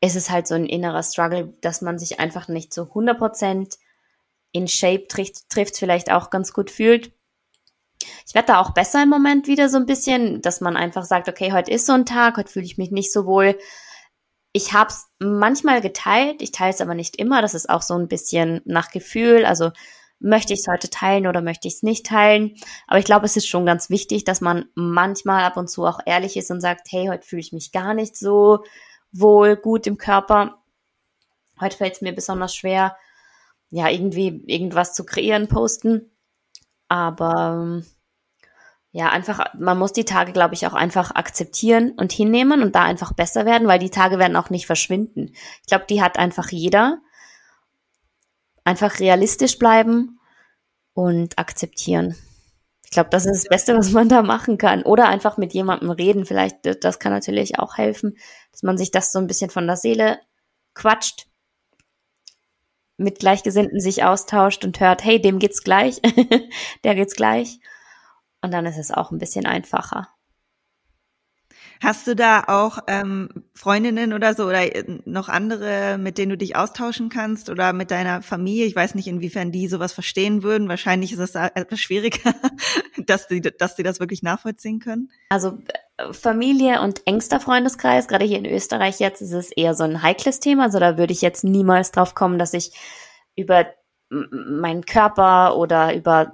S2: ist es halt so ein innerer Struggle, dass man sich einfach nicht so 100% in Shape trifft, trifft vielleicht auch ganz gut fühlt. Ich werde da auch besser im Moment wieder so ein bisschen, dass man einfach sagt, okay, heute ist so ein Tag, heute fühle ich mich nicht so wohl. Ich habe es manchmal geteilt, ich teile es aber nicht immer. Das ist auch so ein bisschen nach Gefühl. Also möchte ich es heute teilen oder möchte ich es nicht teilen. Aber ich glaube, es ist schon ganz wichtig, dass man manchmal ab und zu auch ehrlich ist und sagt, hey, heute fühle ich mich gar nicht so wohl, gut im Körper. Heute fällt es mir besonders schwer, ja, irgendwie irgendwas zu kreieren, posten. Aber ja, einfach, man muss die Tage, glaube ich, auch einfach akzeptieren und hinnehmen und da einfach besser werden, weil die Tage werden auch nicht verschwinden. Ich glaube, die hat einfach jeder einfach realistisch bleiben und akzeptieren. Ich glaube, das ist das Beste, was man da machen kann. Oder einfach mit jemandem reden. Vielleicht, das kann natürlich auch helfen, dass man sich das so ein bisschen von der Seele quatscht, mit Gleichgesinnten sich austauscht und hört, hey, dem geht's gleich, der geht's gleich. Und dann ist es auch ein bisschen einfacher.
S1: Hast du da auch ähm, Freundinnen oder so oder äh, noch andere, mit denen du dich austauschen kannst oder mit deiner Familie? Ich weiß nicht, inwiefern die sowas verstehen würden. Wahrscheinlich ist es etwas schwieriger, dass die, dass die das wirklich nachvollziehen können.
S2: Also äh, Familie und engster Freundeskreis, gerade hier in Österreich jetzt, ist es eher so ein heikles Thema. Also da würde ich jetzt niemals drauf kommen, dass ich über meinen Körper oder über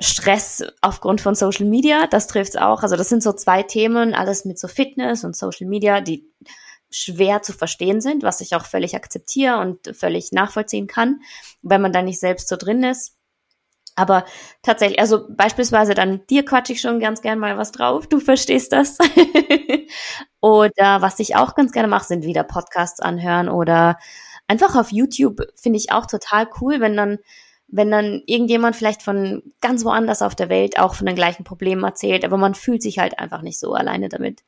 S2: Stress aufgrund von Social Media, das trifft's auch. Also das sind so zwei Themen, alles mit so Fitness und Social Media, die schwer zu verstehen sind, was ich auch völlig akzeptiere und völlig nachvollziehen kann, wenn man da nicht selbst so drin ist. Aber tatsächlich, also beispielsweise dann dir quatsche ich schon ganz gern mal was drauf, du verstehst das. oder was ich auch ganz gerne mache, sind wieder Podcasts anhören oder einfach auf YouTube finde ich auch total cool, wenn dann wenn dann irgendjemand vielleicht von ganz woanders auf der Welt auch von den gleichen Problemen erzählt, aber man fühlt sich halt einfach nicht so alleine damit.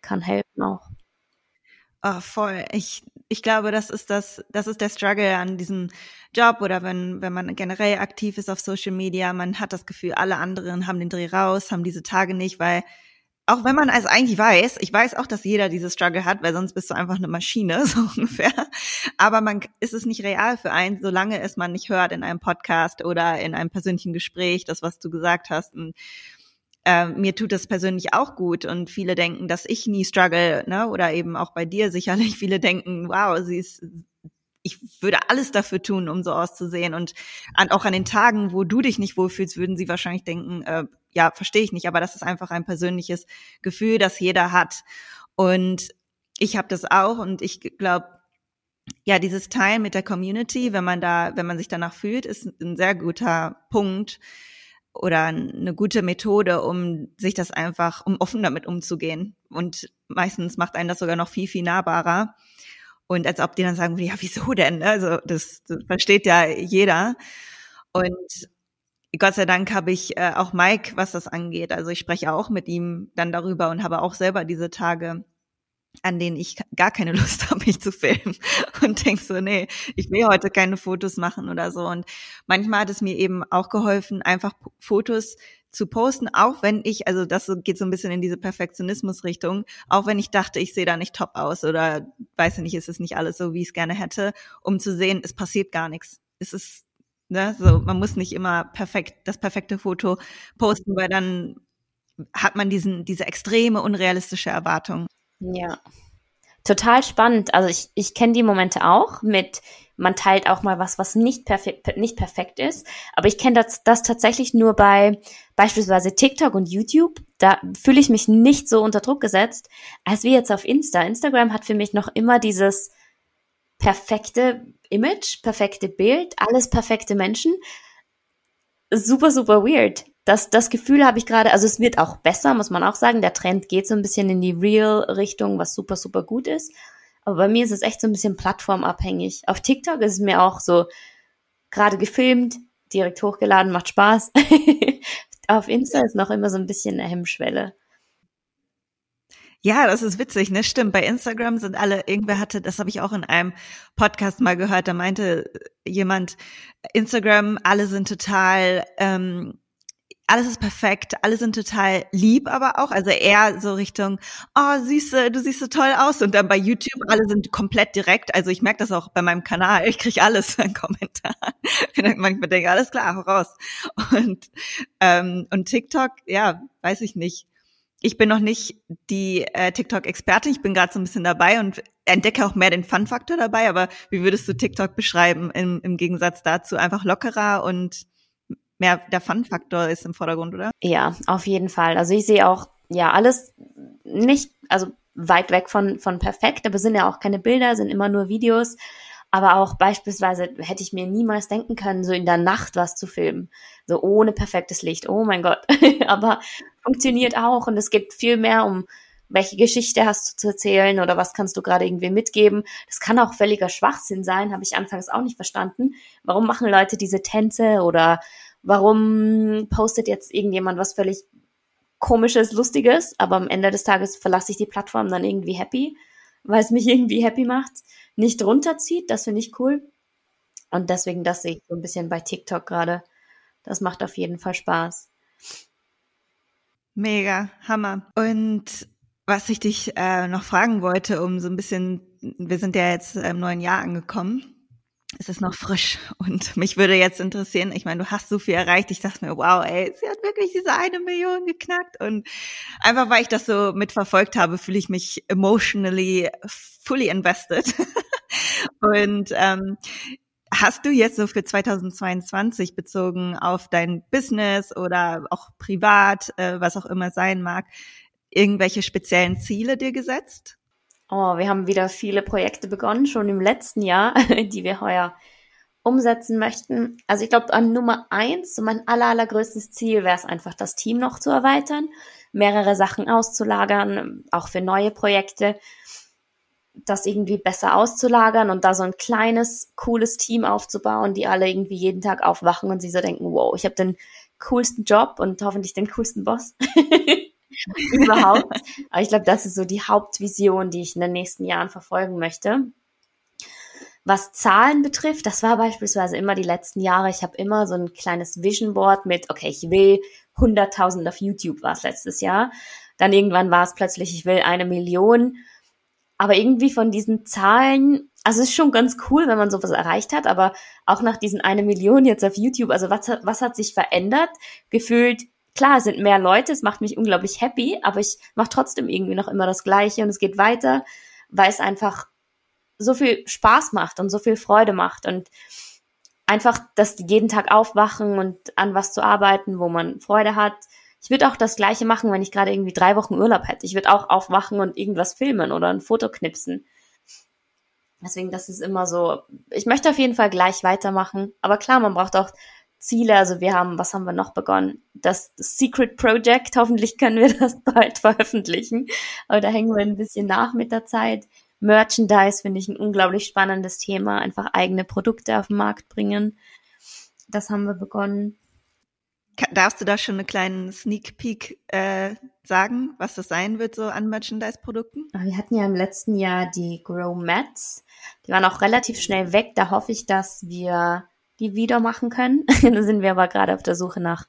S2: Kann helfen auch.
S1: Oh, voll. Ich, ich glaube, das ist das, das ist der Struggle an diesem Job oder wenn, wenn man generell aktiv ist auf Social Media. Man hat das Gefühl, alle anderen haben den Dreh raus, haben diese Tage nicht, weil auch wenn man also eigentlich weiß, ich weiß auch, dass jeder diese Struggle hat, weil sonst bist du einfach eine Maschine, so ungefähr. Aber man ist es nicht real für einen, solange es man nicht hört in einem Podcast oder in einem persönlichen Gespräch, das, was du gesagt hast. Und äh, mir tut das persönlich auch gut und viele denken, dass ich nie struggle, ne? Oder eben auch bei dir sicherlich viele denken, wow, sie ist ich würde alles dafür tun, um so auszusehen. Und an, auch an den Tagen, wo du dich nicht wohlfühlst, würden sie wahrscheinlich denken, äh, ja, verstehe ich nicht, aber das ist einfach ein persönliches Gefühl, das jeder hat. Und ich habe das auch und ich glaube, ja, dieses Teil mit der Community, wenn man da, wenn man sich danach fühlt, ist ein sehr guter Punkt oder eine gute Methode, um sich das einfach, um offen damit umzugehen. Und meistens macht einen das sogar noch viel, viel nahbarer. Und als ob die dann sagen, ja, wieso denn? Also das, das versteht ja jeder. Und Gott sei Dank habe ich äh, auch Mike, was das angeht. Also ich spreche auch mit ihm dann darüber und habe auch selber diese Tage, an denen ich gar keine Lust habe, mich zu filmen und denk so, nee, ich will heute keine Fotos machen oder so. Und manchmal hat es mir eben auch geholfen, einfach Fotos zu posten, auch wenn ich, also das geht so ein bisschen in diese Perfektionismus-Richtung, auch wenn ich dachte, ich sehe da nicht top aus oder weiß nicht, ist es nicht alles so, wie ich es gerne hätte, um zu sehen, es passiert gar nichts. Es ist Ne? So, man muss nicht immer perfekt das perfekte Foto posten, weil dann hat man diesen, diese extreme unrealistische Erwartung.
S2: Ja. Total spannend. Also ich, ich kenne die Momente auch mit, man teilt auch mal was, was nicht perfekt, nicht perfekt ist. Aber ich kenne das, das tatsächlich nur bei beispielsweise TikTok und YouTube. Da fühle ich mich nicht so unter Druck gesetzt, als wie jetzt auf Insta. Instagram hat für mich noch immer dieses, perfekte Image, perfekte Bild, alles perfekte Menschen. Super, super weird. Das, das Gefühl habe ich gerade, also es wird auch besser, muss man auch sagen. Der Trend geht so ein bisschen in die Real-Richtung, was super, super gut ist. Aber bei mir ist es echt so ein bisschen plattformabhängig. Auf TikTok ist es mir auch so gerade gefilmt, direkt hochgeladen, macht Spaß. auf Insta ist noch immer so ein bisschen eine Hemmschwelle.
S1: Ja, das ist witzig, ne? Stimmt. Bei Instagram sind alle, irgendwer hatte, das habe ich auch in einem Podcast mal gehört, da meinte jemand, Instagram, alle sind total, ähm, alles ist perfekt, alle sind total lieb, aber auch, also eher so Richtung, oh, siehste, du siehst so toll aus. Und dann bei YouTube, alle sind komplett direkt. Also ich merke das auch bei meinem Kanal, ich kriege alles in Kommentaren. Manchmal denke, alles klar, raus. Und, ähm, und TikTok, ja, weiß ich nicht ich bin noch nicht die äh, TikTok-Expertin, ich bin gerade so ein bisschen dabei und entdecke auch mehr den Fun-Faktor dabei, aber wie würdest du TikTok beschreiben im, im Gegensatz dazu? Einfach lockerer und mehr der Fun-Faktor ist im Vordergrund, oder?
S2: Ja, auf jeden Fall. Also ich sehe auch, ja, alles nicht, also weit weg von, von perfekt, aber sind ja auch keine Bilder, sind immer nur Videos. Aber auch beispielsweise hätte ich mir niemals denken können, so in der Nacht was zu filmen. So ohne perfektes Licht. Oh mein Gott. aber funktioniert auch und es geht viel mehr um welche Geschichte hast du zu erzählen oder was kannst du gerade irgendwie mitgeben. Das kann auch völliger Schwachsinn sein, habe ich anfangs auch nicht verstanden. Warum machen Leute diese Tänze oder warum postet jetzt irgendjemand was völlig komisches, lustiges, aber am Ende des Tages verlasse ich die Plattform dann irgendwie happy, weil es mich irgendwie happy macht, nicht runterzieht, das finde ich cool. Und deswegen, das sehe ich so ein bisschen bei TikTok gerade. Das macht auf jeden Fall Spaß.
S1: Mega, Hammer. Und was ich dich äh, noch fragen wollte, um so ein bisschen, wir sind ja jetzt im neuen Jahr angekommen. Es ist noch frisch und mich würde jetzt interessieren, ich meine, du hast so viel erreicht. Ich dachte mir, wow, ey, sie hat wirklich diese eine Million geknackt und einfach weil ich das so mitverfolgt habe, fühle ich mich emotionally fully invested. und ähm, Hast du jetzt so für 2022 bezogen auf dein Business oder auch privat, äh, was auch immer sein mag, irgendwelche speziellen Ziele dir gesetzt?
S2: Oh, wir haben wieder viele Projekte begonnen, schon im letzten Jahr, die wir heuer umsetzen möchten. Also ich glaube, an Nummer eins, so mein aller, allergrößtes Ziel wäre es einfach, das Team noch zu erweitern, mehrere Sachen auszulagern, auch für neue Projekte das irgendwie besser auszulagern und da so ein kleines, cooles Team aufzubauen, die alle irgendwie jeden Tag aufwachen und sie so denken, wow, ich habe den coolsten Job und hoffentlich den coolsten Boss überhaupt. Aber ich glaube, das ist so die Hauptvision, die ich in den nächsten Jahren verfolgen möchte. Was Zahlen betrifft, das war beispielsweise immer die letzten Jahre. Ich habe immer so ein kleines Vision Board mit, okay, ich will 100.000 auf YouTube war es letztes Jahr. Dann irgendwann war es plötzlich, ich will eine Million aber irgendwie von diesen Zahlen, also es ist schon ganz cool, wenn man sowas erreicht hat, aber auch nach diesen eine Million jetzt auf YouTube, also was was hat sich verändert? Gefühlt, klar, es sind mehr Leute, es macht mich unglaublich happy, aber ich mache trotzdem irgendwie noch immer das Gleiche und es geht weiter, weil es einfach so viel Spaß macht und so viel Freude macht und einfach, dass die jeden Tag aufwachen und an was zu arbeiten, wo man Freude hat, ich würde auch das Gleiche machen, wenn ich gerade irgendwie drei Wochen Urlaub hätte. Ich würde auch aufwachen und irgendwas filmen oder ein Foto knipsen. Deswegen, das ist immer so. Ich möchte auf jeden Fall gleich weitermachen. Aber klar, man braucht auch Ziele. Also wir haben, was haben wir noch begonnen? Das Secret Project. Hoffentlich können wir das bald veröffentlichen. Aber da hängen wir ein bisschen nach mit der Zeit. Merchandise finde ich ein unglaublich spannendes Thema. Einfach eigene Produkte auf den Markt bringen. Das haben wir begonnen.
S1: Darfst du da schon einen kleinen Sneak Peek äh, sagen, was das sein wird so an Merchandise-Produkten?
S2: Ah, wir hatten ja im letzten Jahr die Grow Mats. Die waren auch relativ schnell weg. Da hoffe ich, dass wir die wieder machen können. da sind wir aber gerade auf der Suche nach,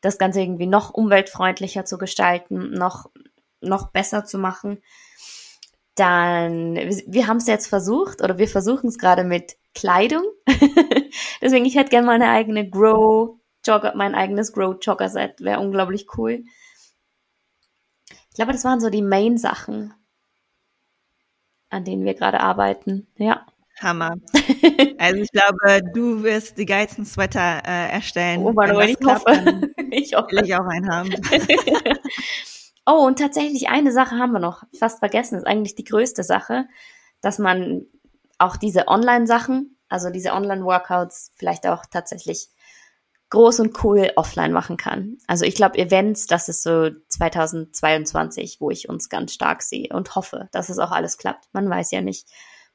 S2: das Ganze irgendwie noch umweltfreundlicher zu gestalten, noch, noch besser zu machen. Dann, wir haben es jetzt versucht oder wir versuchen es gerade mit Kleidung. Deswegen, ich hätte gerne mal eine eigene Grow Jogger, mein eigenes Grow Jogger Set wäre unglaublich cool. Ich glaube, das waren so die Main-Sachen, an denen wir gerade arbeiten. Ja.
S1: Hammer. Also ich glaube, du wirst die geilsten Sweater äh, erstellen.
S2: Oh, Mann, wenn ich klappt, hoffe.
S1: ich hoffe. Will ich auch einen haben.
S2: oh, und tatsächlich eine Sache haben wir noch fast vergessen. Ist eigentlich die größte Sache, dass man auch diese Online-Sachen, also diese Online-Workouts vielleicht auch tatsächlich groß und cool offline machen kann. Also ich glaube, Events, das ist so 2022, wo ich uns ganz stark sehe und hoffe, dass es auch alles klappt. Man weiß ja nicht.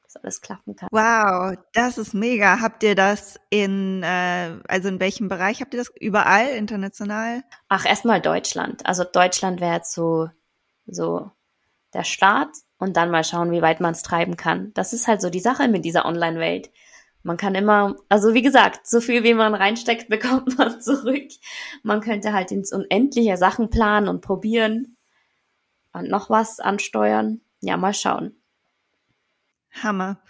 S2: Dass alles klappen kann.
S1: Wow, das ist mega. Habt ihr das in, äh, also in welchem Bereich habt ihr das? Überall, international?
S2: Ach, erstmal Deutschland. Also Deutschland wäre jetzt so, so der Start und dann mal schauen, wie weit man es treiben kann. Das ist halt so die Sache mit dieser Online-Welt. Man kann immer, also wie gesagt, so viel wie man reinsteckt, bekommt man zurück. Man könnte halt ins Unendliche Sachen planen und probieren und noch was ansteuern. Ja, mal schauen.
S1: Hammer.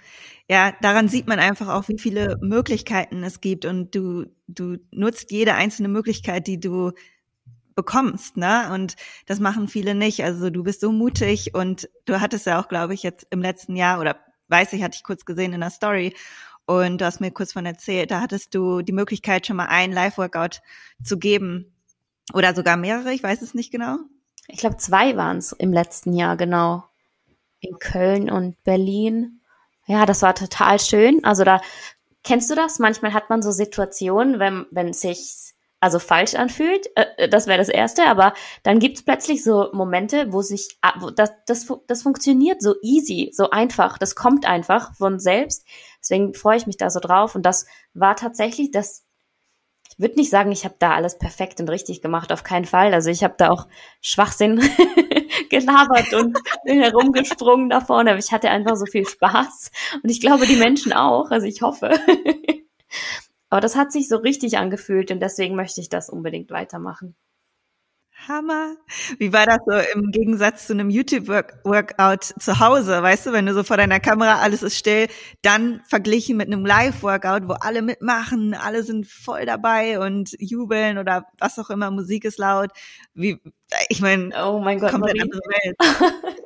S1: Ja, daran sieht man einfach auch, wie viele Möglichkeiten es gibt und du, du nutzt jede einzelne Möglichkeit, die du bekommst, ne? Und das machen viele nicht. Also du bist so mutig und du hattest ja auch, glaube ich, jetzt im letzten Jahr oder weiß ich, hatte ich kurz gesehen in der Story und du hast mir kurz von erzählt, da hattest du die Möglichkeit, schon mal ein Live-Workout zu geben oder sogar mehrere, ich weiß es nicht genau.
S2: Ich glaube, zwei waren es im letzten Jahr, genau. In Köln und Berlin. Ja, das war total schön. Also da, kennst du das? Manchmal hat man so Situationen, wenn, wenn sich also falsch anfühlt, äh, äh das wäre das Erste, aber dann gibt es plötzlich so Momente, wo sich, ah, wo das, das, das funktioniert so easy, so einfach, das kommt einfach von selbst. Deswegen freue ich mich da so drauf und das war tatsächlich das ich würde nicht sagen, ich habe da alles perfekt und richtig gemacht, auf keinen Fall. Also ich habe da auch Schwachsinn gelabert und bin herumgesprungen da vorne, aber ich hatte einfach so viel Spaß und ich glaube, die Menschen auch, also ich hoffe. aber das hat sich so richtig angefühlt und deswegen möchte ich das unbedingt weitermachen.
S1: Hammer. Wie war das so im Gegensatz zu einem YouTube-Workout zu Hause? Weißt du, wenn du so vor deiner Kamera alles ist still, dann verglichen mit einem Live-Workout, wo alle mitmachen, alle sind voll dabei und jubeln oder was auch immer, Musik ist laut. Wie, ich meine,
S2: oh mein Gott,
S1: komplett andere Welt.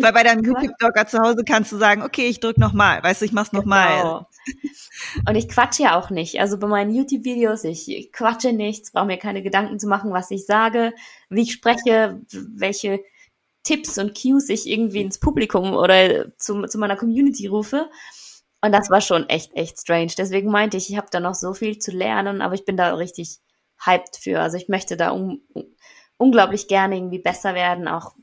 S1: Weil bei deinem YouTube-Workout zu Hause kannst du sagen, okay, ich drück nochmal, weißt du, ich mach's nochmal. Genau.
S2: Und ich quatsche ja auch nicht. Also bei meinen YouTube-Videos, ich quatsche nichts, brauche mir keine Gedanken zu machen, was ich sage, wie ich spreche, welche Tipps und Cues ich irgendwie ins Publikum oder zu, zu meiner Community rufe. Und das war schon echt, echt strange. Deswegen meinte ich, ich habe da noch so viel zu lernen, aber ich bin da richtig hyped für. Also ich möchte da un unglaublich gerne irgendwie besser werden, auch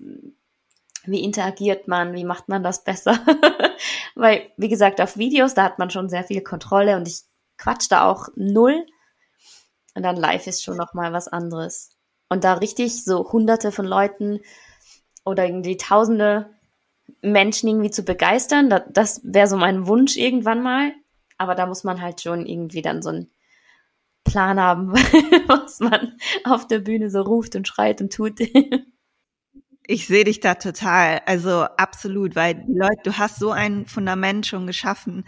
S2: wie interagiert man, wie macht man das besser. Weil, wie gesagt, auf Videos, da hat man schon sehr viel Kontrolle und ich quatsch da auch null. Und dann live ist schon nochmal was anderes. Und da richtig so hunderte von Leuten oder irgendwie tausende Menschen irgendwie zu begeistern, das, das wäre so mein Wunsch irgendwann mal. Aber da muss man halt schon irgendwie dann so einen Plan haben, was man auf der Bühne so ruft und schreit und tut.
S1: Ich sehe dich da total, also absolut, weil die Leute, du hast so ein Fundament schon geschaffen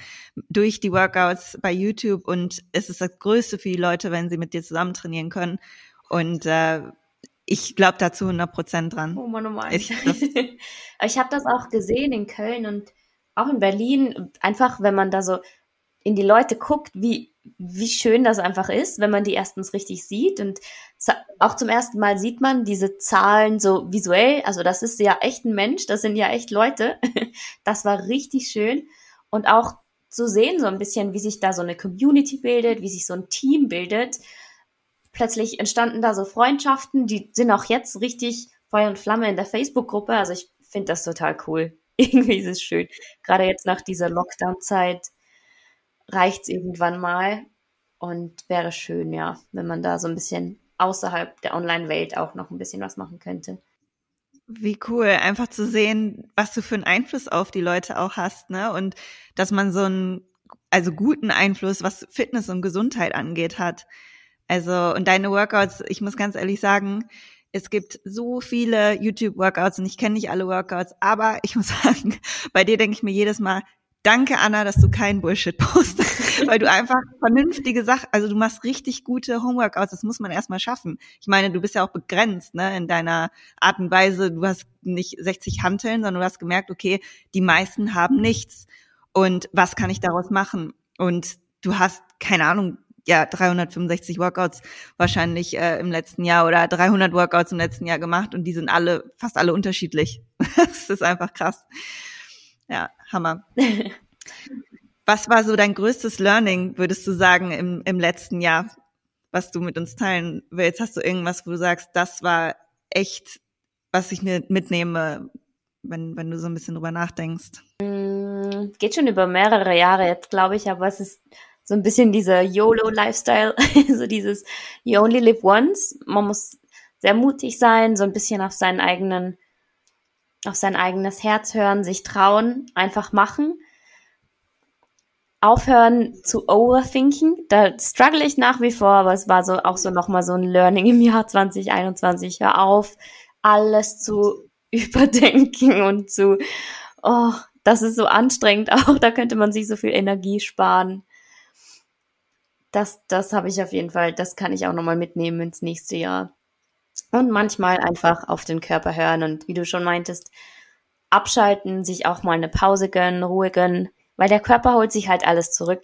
S1: durch die Workouts bei YouTube und es ist das Größte für die Leute, wenn sie mit dir zusammen trainieren können. Und äh, ich glaube dazu 100 Prozent dran.
S2: Oh Mann, oh Mann. Ich, ich habe das auch gesehen in Köln und auch in Berlin. Einfach, wenn man da so in die Leute guckt, wie wie schön das einfach ist, wenn man die erstens richtig sieht und auch zum ersten Mal sieht man diese Zahlen so visuell. Also das ist ja echt ein Mensch, das sind ja echt Leute. Das war richtig schön und auch zu sehen so ein bisschen, wie sich da so eine Community bildet, wie sich so ein Team bildet. Plötzlich entstanden da so Freundschaften, die sind auch jetzt richtig Feuer und Flamme in der Facebook-Gruppe. Also ich finde das total cool. Irgendwie ist es schön. Gerade jetzt nach dieser Lockdown-Zeit reicht's irgendwann mal und wäre schön, ja, wenn man da so ein bisschen außerhalb der Online-Welt auch noch ein bisschen was machen könnte.
S1: Wie cool, einfach zu sehen, was du für einen Einfluss auf die Leute auch hast, ne? Und dass man so einen, also guten Einfluss, was Fitness und Gesundheit angeht, hat. Also, und deine Workouts, ich muss ganz ehrlich sagen, es gibt so viele YouTube-Workouts und ich kenne nicht alle Workouts, aber ich muss sagen, bei dir denke ich mir jedes Mal, Danke, Anna, dass du keinen Bullshit postest, weil du einfach vernünftige Sachen, also du machst richtig gute Homeworkouts, das muss man erstmal schaffen. Ich meine, du bist ja auch begrenzt, ne, in deiner Art und Weise. Du hast nicht 60 Hanteln, sondern du hast gemerkt, okay, die meisten haben nichts. Und was kann ich daraus machen? Und du hast, keine Ahnung, ja, 365 Workouts wahrscheinlich äh, im letzten Jahr oder 300 Workouts im letzten Jahr gemacht und die sind alle, fast alle unterschiedlich. das ist einfach krass. Ja, Hammer. Was war so dein größtes Learning, würdest du sagen, im, im letzten Jahr, was du mit uns teilen willst? Hast du irgendwas, wo du sagst, das war echt, was ich mir mitnehme, wenn, wenn du so ein bisschen drüber nachdenkst?
S2: Mm, geht schon über mehrere Jahre jetzt, glaube ich, aber es ist so ein bisschen dieser YOLO-Lifestyle, so dieses You only live once. Man muss sehr mutig sein, so ein bisschen auf seinen eigenen, auf sein eigenes Herz hören, sich trauen, einfach machen. Aufhören zu overthinken. Da struggle ich nach wie vor, aber es war so auch so nochmal so ein Learning im Jahr 2021. Hör auf, alles zu überdenken und zu, oh, das ist so anstrengend auch, da könnte man sich so viel Energie sparen. Das, das habe ich auf jeden Fall, das kann ich auch nochmal mitnehmen ins nächste Jahr. Und manchmal einfach auf den Körper hören und wie du schon meintest, abschalten, sich auch mal eine Pause gönnen, Ruhe gönnen, weil der Körper holt sich halt alles zurück.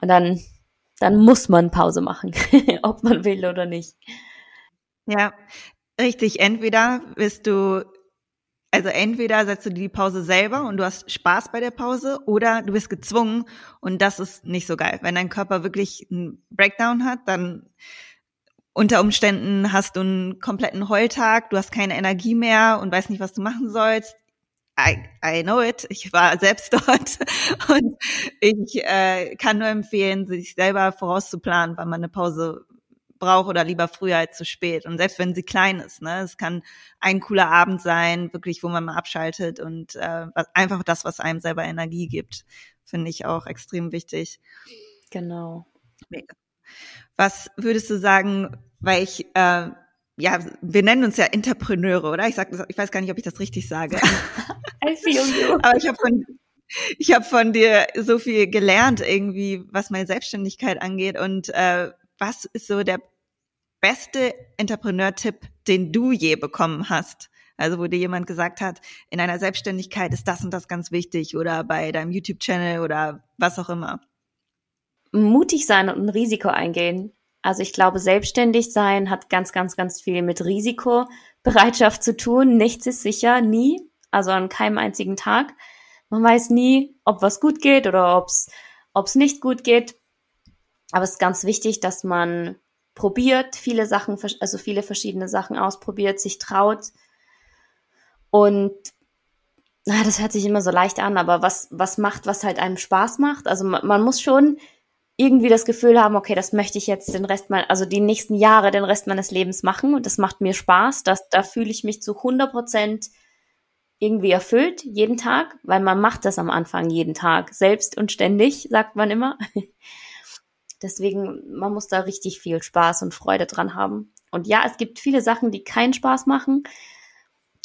S2: Und dann, dann muss man Pause machen, ob man will oder nicht.
S1: Ja, richtig. Entweder bist du also entweder setzt du die Pause selber und du hast Spaß bei der Pause oder du bist gezwungen und das ist nicht so geil. Wenn dein Körper wirklich einen Breakdown hat, dann unter Umständen hast du einen kompletten Heultag, du hast keine Energie mehr und weißt nicht, was du machen sollst. I, I know it. Ich war selbst dort und ich äh, kann nur empfehlen, sich selber vorauszuplanen, wann man eine Pause brauche oder lieber früher als zu spät. Und selbst wenn sie klein ist, ne, es kann ein cooler Abend sein, wirklich, wo man mal abschaltet und äh, einfach das, was einem selber Energie gibt, finde ich auch extrem wichtig.
S2: Genau.
S1: Was würdest du sagen, weil ich äh, ja, wir nennen uns ja Interpreneure, oder? Ich sag, ich weiß gar nicht, ob ich das richtig sage.
S2: I feel you.
S1: Aber ich habe von ich habe von dir so viel gelernt irgendwie, was meine Selbstständigkeit angeht und äh, was ist so der beste Entrepreneur-Tipp, den du je bekommen hast? Also wo dir jemand gesagt hat, in einer Selbstständigkeit ist das und das ganz wichtig oder bei deinem YouTube-Channel oder was auch immer.
S2: Mutig sein und ein Risiko eingehen. Also ich glaube, selbstständig sein hat ganz, ganz, ganz viel mit Risikobereitschaft zu tun. Nichts ist sicher, nie. Also an keinem einzigen Tag. Man weiß nie, ob was gut geht oder ob es nicht gut geht. Aber es ist ganz wichtig, dass man probiert, viele Sachen, also viele verschiedene Sachen ausprobiert, sich traut. Und na, das hört sich immer so leicht an, aber was, was macht, was halt einem Spaß macht? Also man, man muss schon irgendwie das Gefühl haben, okay, das möchte ich jetzt den Rest mal, also die nächsten Jahre, den Rest meines Lebens machen und das macht mir Spaß. Das, da fühle ich mich zu 100 Prozent irgendwie erfüllt, jeden Tag, weil man macht das am Anfang jeden Tag, selbst und ständig, sagt man immer. Deswegen, man muss da richtig viel Spaß und Freude dran haben. Und ja, es gibt viele Sachen, die keinen Spaß machen,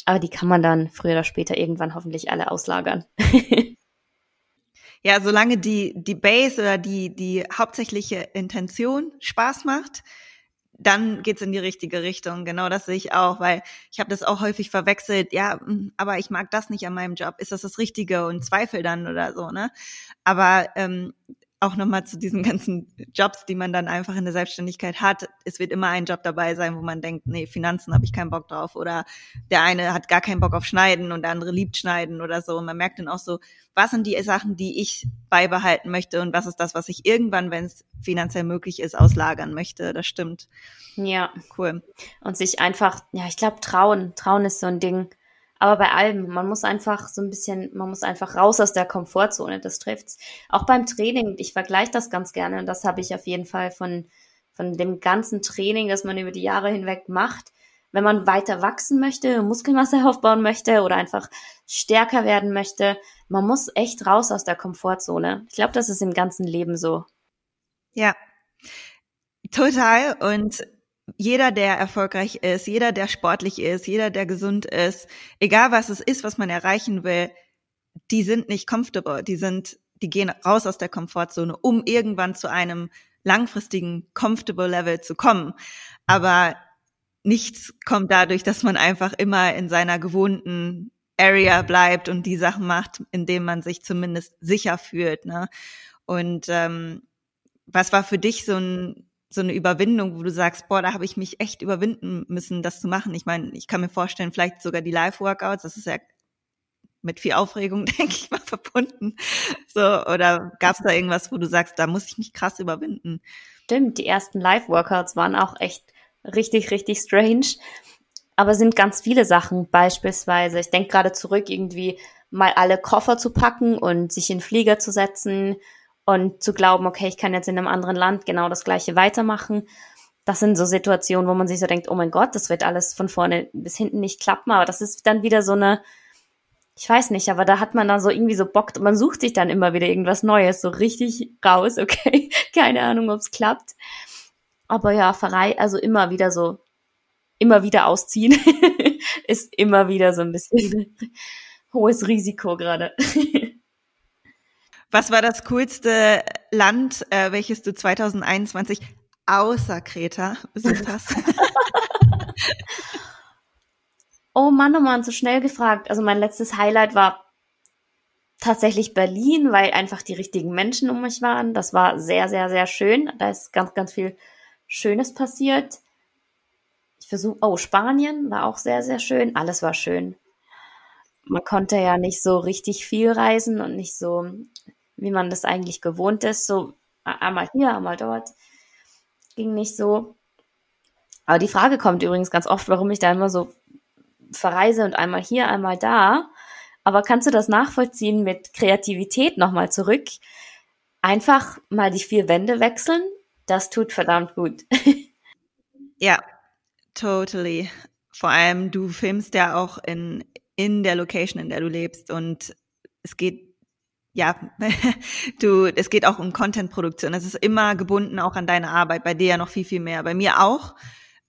S2: aber die kann man dann früher oder später irgendwann hoffentlich alle auslagern.
S1: ja, solange die, die Base oder die, die hauptsächliche Intention Spaß macht, dann geht's in die richtige Richtung. Genau das sehe ich auch, weil ich habe das auch häufig verwechselt. Ja, hm, aber ich mag das nicht an meinem Job. Ist das das Richtige? Und Zweifel dann oder so, ne? Aber ähm, auch nochmal zu diesen ganzen Jobs, die man dann einfach in der Selbstständigkeit hat. Es wird immer ein Job dabei sein, wo man denkt, nee, Finanzen habe ich keinen Bock drauf. Oder der eine hat gar keinen Bock auf Schneiden und der andere liebt Schneiden oder so. Und man merkt dann auch so, was sind die Sachen, die ich beibehalten möchte und was ist das, was ich irgendwann, wenn es finanziell möglich ist, auslagern möchte. Das stimmt.
S2: Ja. Cool. Und sich einfach, ja, ich glaube, trauen. Trauen ist so ein Ding aber bei allem, man muss einfach so ein bisschen, man muss einfach raus aus der Komfortzone, das trifft's. Auch beim Training, ich vergleiche das ganz gerne und das habe ich auf jeden Fall von, von dem ganzen Training, das man über die Jahre hinweg macht. Wenn man weiter wachsen möchte, Muskelmasse aufbauen möchte oder einfach stärker werden möchte, man muss echt raus aus der Komfortzone. Ich glaube, das ist im ganzen Leben so.
S1: Ja, total. Und jeder, der erfolgreich ist, jeder, der sportlich ist, jeder, der gesund ist, egal was es ist, was man erreichen will, die sind nicht comfortable, die sind, die gehen raus aus der Komfortzone, um irgendwann zu einem langfristigen comfortable Level zu kommen. Aber nichts kommt dadurch, dass man einfach immer in seiner gewohnten Area bleibt und die Sachen macht, in denen man sich zumindest sicher fühlt. Ne? Und ähm, was war für dich so ein so eine Überwindung, wo du sagst, boah, da habe ich mich echt überwinden müssen, das zu machen. Ich meine, ich kann mir vorstellen, vielleicht sogar die Live-Workouts, das ist ja mit viel Aufregung, denke ich mal, verbunden. So, oder gab es da irgendwas, wo du sagst, da muss ich mich krass überwinden?
S2: Stimmt, die ersten Live-Workouts waren auch echt richtig, richtig strange. aber sind ganz viele Sachen. Beispielsweise, ich denke gerade zurück, irgendwie mal alle Koffer zu packen und sich in Flieger zu setzen und zu glauben, okay, ich kann jetzt in einem anderen Land genau das gleiche weitermachen. Das sind so Situationen, wo man sich so denkt, oh mein Gott, das wird alles von vorne bis hinten nicht klappen. Aber das ist dann wieder so eine, ich weiß nicht, aber da hat man dann so irgendwie so Bock, man sucht sich dann immer wieder irgendwas Neues, so richtig raus, okay. Keine Ahnung, ob es klappt. Aber ja, Pfarrei, also immer wieder so, immer wieder ausziehen, ist immer wieder so ein bisschen hohes Risiko gerade.
S1: Was war das coolste Land, äh, welches du 2021 außer Kreta besucht hast?
S2: oh Mann, oh Mann, so schnell gefragt. Also mein letztes Highlight war tatsächlich Berlin, weil einfach die richtigen Menschen um mich waren. Das war sehr, sehr, sehr schön. Da ist ganz, ganz viel Schönes passiert. Ich versuche, oh, Spanien war auch sehr, sehr schön. Alles war schön. Man konnte ja nicht so richtig viel reisen und nicht so wie man das eigentlich gewohnt ist. So einmal hier, einmal dort. Ging nicht so. Aber die Frage kommt übrigens ganz oft, warum ich da immer so verreise und einmal hier, einmal da. Aber kannst du das nachvollziehen mit Kreativität nochmal zurück? Einfach mal die vier Wände wechseln, das tut verdammt gut.
S1: ja, totally. Vor allem, du filmst ja auch in, in der Location, in der du lebst und es geht ja, du, es geht auch um Content-Produktion. Es ist immer gebunden auch an deine Arbeit. Bei dir ja noch viel, viel mehr. Bei mir auch.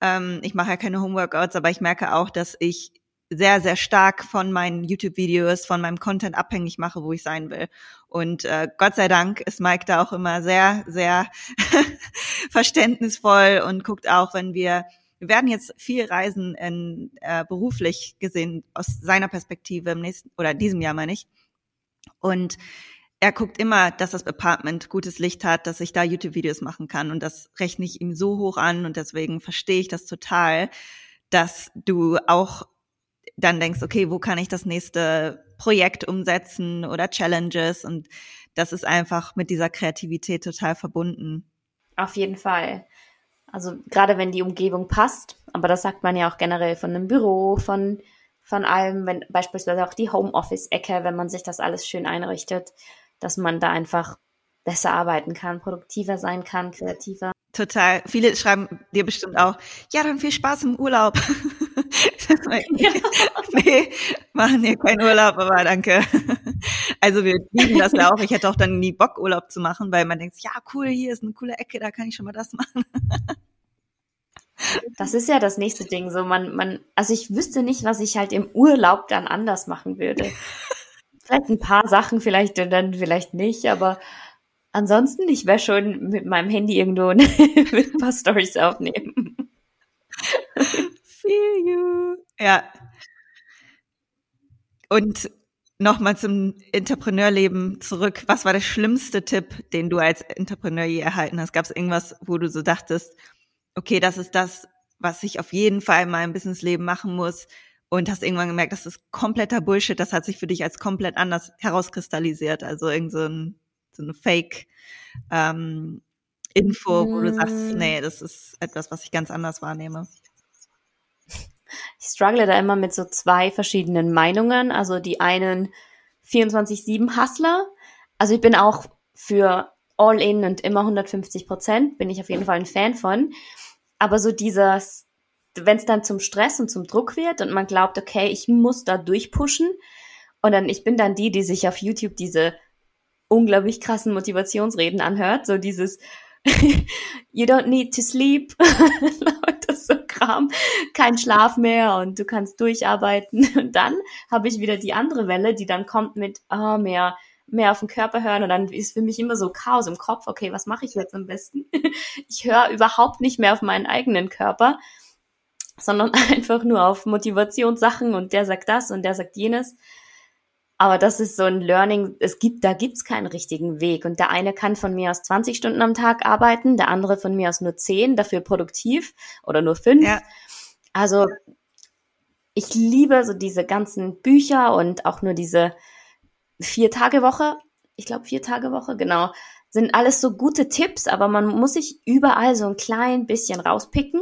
S1: Ähm, ich mache ja keine Homeworkouts, aber ich merke auch, dass ich sehr, sehr stark von meinen YouTube-Videos, von meinem Content abhängig mache, wo ich sein will. Und äh, Gott sei Dank ist Mike da auch immer sehr, sehr verständnisvoll und guckt auch, wenn wir wir werden jetzt viel reisen in, äh, beruflich gesehen aus seiner Perspektive im nächsten oder diesem Jahr meine ich. Und er guckt immer, dass das Apartment gutes Licht hat, dass ich da YouTube-Videos machen kann. Und das rechne ich ihm so hoch an und deswegen verstehe ich das total, dass du auch dann denkst, okay, wo kann ich das nächste Projekt umsetzen oder Challenges? Und das ist einfach mit dieser Kreativität total verbunden.
S2: Auf jeden Fall. Also gerade wenn die Umgebung passt, aber das sagt man ja auch generell von einem Büro, von von allem, wenn beispielsweise auch die Homeoffice-Ecke, wenn man sich das alles schön einrichtet, dass man da einfach besser arbeiten kann, produktiver sein kann, kreativer.
S1: Total. Viele schreiben dir bestimmt auch, ja, dann viel Spaß im Urlaub. ja. nee, machen hier keinen Urlaub, aber danke. Also wir lieben das ja auch. Ich hätte auch dann nie Bock, Urlaub zu machen, weil man denkt, ja, cool, hier ist eine coole Ecke, da kann ich schon mal das machen.
S2: Das ist ja das nächste Ding. So, man, man, also ich wüsste nicht, was ich halt im Urlaub dann anders machen würde. vielleicht ein paar Sachen, vielleicht und dann vielleicht nicht, aber ansonsten, ich wäre schon mit meinem Handy irgendwo mit ein paar Stories aufnehmen.
S1: Feel you. Ja. Und nochmal zum Entrepreneurleben zurück. Was war der schlimmste Tipp, den du als Entrepreneur je erhalten hast? Gab es irgendwas, wo du so dachtest, okay, das ist das, was ich auf jeden Fall in meinem Businessleben machen muss. Und hast irgendwann gemerkt, das ist kompletter Bullshit. Das hat sich für dich als komplett anders herauskristallisiert. Also irgend so, ein, so eine Fake ähm, Info, wo du sagst, mm. nee, das ist etwas, was ich ganz anders wahrnehme.
S2: Ich struggle da immer mit so zwei verschiedenen Meinungen. Also die einen 24-7 Hustler. Also ich bin auch für all in und immer 150 Prozent, bin ich auf jeden Fall ein Fan von. Aber so dieses, wenn es dann zum Stress und zum Druck wird und man glaubt, okay, ich muss da durchpushen und dann, ich bin dann die, die sich auf YouTube diese unglaublich krassen Motivationsreden anhört, so dieses You don't need to sleep, das so Kram, kein Schlaf mehr und du kannst durcharbeiten. Und dann habe ich wieder die andere Welle, die dann kommt mit, oh, mehr mehr auf den Körper hören und dann ist für mich immer so Chaos im Kopf, okay, was mache ich jetzt am besten? ich höre überhaupt nicht mehr auf meinen eigenen Körper, sondern einfach nur auf Motivationssachen und der sagt das und der sagt jenes. Aber das ist so ein Learning, es gibt, da gibt's keinen richtigen Weg. Und der eine kann von mir aus 20 Stunden am Tag arbeiten, der andere von mir aus nur 10, dafür produktiv oder nur 5. Ja. Also ich liebe so diese ganzen Bücher und auch nur diese vier Tage Woche, ich glaube vier Tage Woche, genau, sind alles so gute Tipps, aber man muss sich überall so ein klein bisschen rauspicken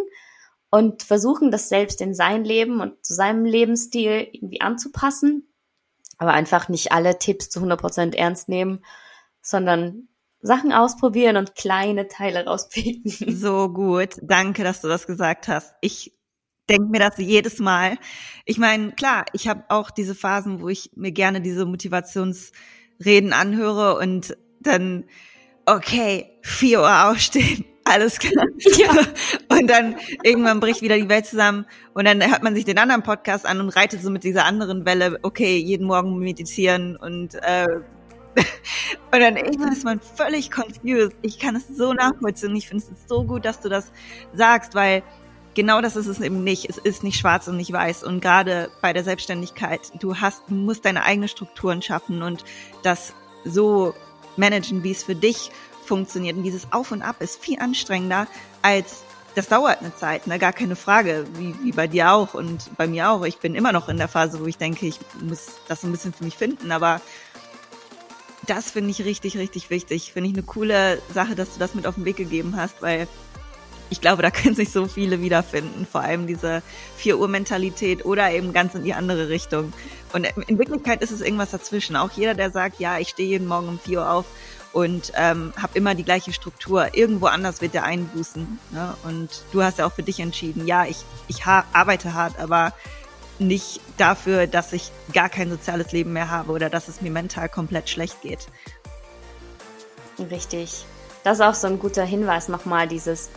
S2: und versuchen, das selbst in sein Leben und zu seinem Lebensstil irgendwie anzupassen. Aber einfach nicht alle Tipps zu 100% ernst nehmen, sondern Sachen ausprobieren und kleine Teile rauspicken.
S1: So gut. Danke, dass du das gesagt hast. Ich denke mir das jedes Mal. Ich meine, klar, ich habe auch diese Phasen, wo ich mir gerne diese Motivationsreden anhöre und dann, okay, vier Uhr aufstehen, alles klar. Ja. Und dann irgendwann bricht wieder die Welt zusammen und dann hört man sich den anderen Podcast an und reitet so mit dieser anderen Welle, okay, jeden Morgen meditieren und äh, und dann irgendwann ist man völlig confused. Ich kann es so nachvollziehen. Ich finde es so gut, dass du das sagst, weil genau das ist es eben nicht. Es ist nicht schwarz und nicht weiß. Und gerade bei der Selbstständigkeit, du hast, du musst deine eigenen Strukturen schaffen und das so managen, wie es für dich funktioniert. Und dieses Auf und Ab ist viel anstrengender als das dauert eine Zeit, ne? gar keine Frage, wie, wie bei dir auch und bei mir auch. Ich bin immer noch in der Phase, wo ich denke, ich muss das so ein bisschen für mich finden, aber das finde ich richtig, richtig wichtig. Finde ich eine coole Sache, dass du das mit auf den Weg gegeben hast, weil ich glaube, da können sich so viele wiederfinden. Vor allem diese 4 Uhr Mentalität oder eben ganz in die andere Richtung. Und in Wirklichkeit ist es irgendwas dazwischen. Auch jeder, der sagt, ja, ich stehe jeden Morgen um 4 Uhr auf und ähm, habe immer die gleiche Struktur. Irgendwo anders wird der einbußen. Ne? Und du hast ja auch für dich entschieden, ja, ich, ich arbeite hart, aber nicht dafür, dass ich gar kein soziales Leben mehr habe oder dass es mir mental komplett schlecht geht.
S2: Richtig. Das ist auch so ein guter Hinweis nochmal, dieses,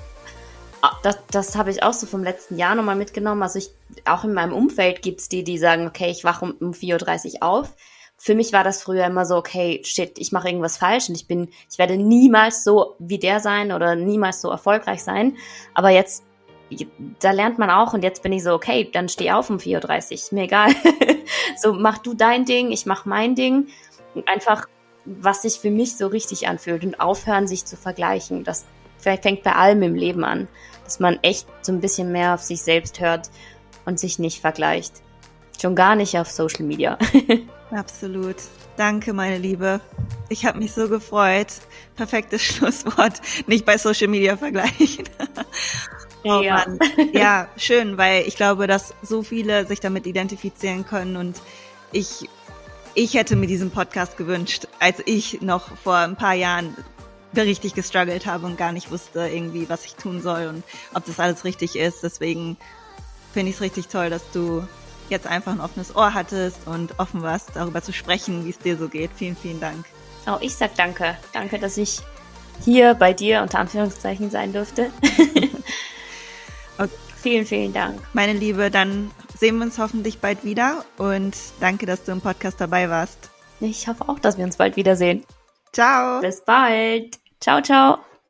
S2: das, das habe ich auch so vom letzten Jahr nochmal mitgenommen. Also ich, auch in meinem Umfeld gibt es die, die sagen, okay, ich wache um, um 4.30 Uhr auf. Für mich war das früher immer so, okay, shit, ich mache irgendwas falsch und ich bin, ich werde niemals so wie der sein oder niemals so erfolgreich sein. Aber jetzt da lernt man auch und jetzt bin ich so, okay, dann steh auf um 4.30 Uhr, mir egal. so mach du dein Ding, ich mach mein Ding. Einfach, was sich für mich so richtig anfühlt und aufhören, sich zu vergleichen. Das fängt bei allem im Leben an, dass man echt so ein bisschen mehr auf sich selbst hört und sich nicht vergleicht. Schon gar nicht auf Social Media.
S1: Absolut. Danke, meine Liebe. Ich habe mich so gefreut. Perfektes Schlusswort. Nicht bei Social Media vergleichen. Oh ja. Mann. Ja, schön, weil ich glaube, dass so viele sich damit identifizieren können und ich, ich hätte mir diesen Podcast gewünscht, als ich noch vor ein paar Jahren richtig gestruggelt habe und gar nicht wusste irgendwie, was ich tun soll und ob das alles richtig ist. Deswegen finde ich es richtig toll, dass du jetzt einfach ein offenes Ohr hattest und offen warst, darüber zu sprechen, wie es dir so geht. Vielen, vielen Dank.
S2: Auch ich sag danke. Danke, dass ich hier bei dir unter Anführungszeichen sein durfte. Okay. Vielen, vielen Dank.
S1: Meine Liebe, dann sehen wir uns hoffentlich bald wieder und danke, dass du im Podcast dabei warst.
S2: Ich hoffe auch, dass wir uns bald wiedersehen.
S1: Ciao.
S2: Bis bald. Ciao, ciao.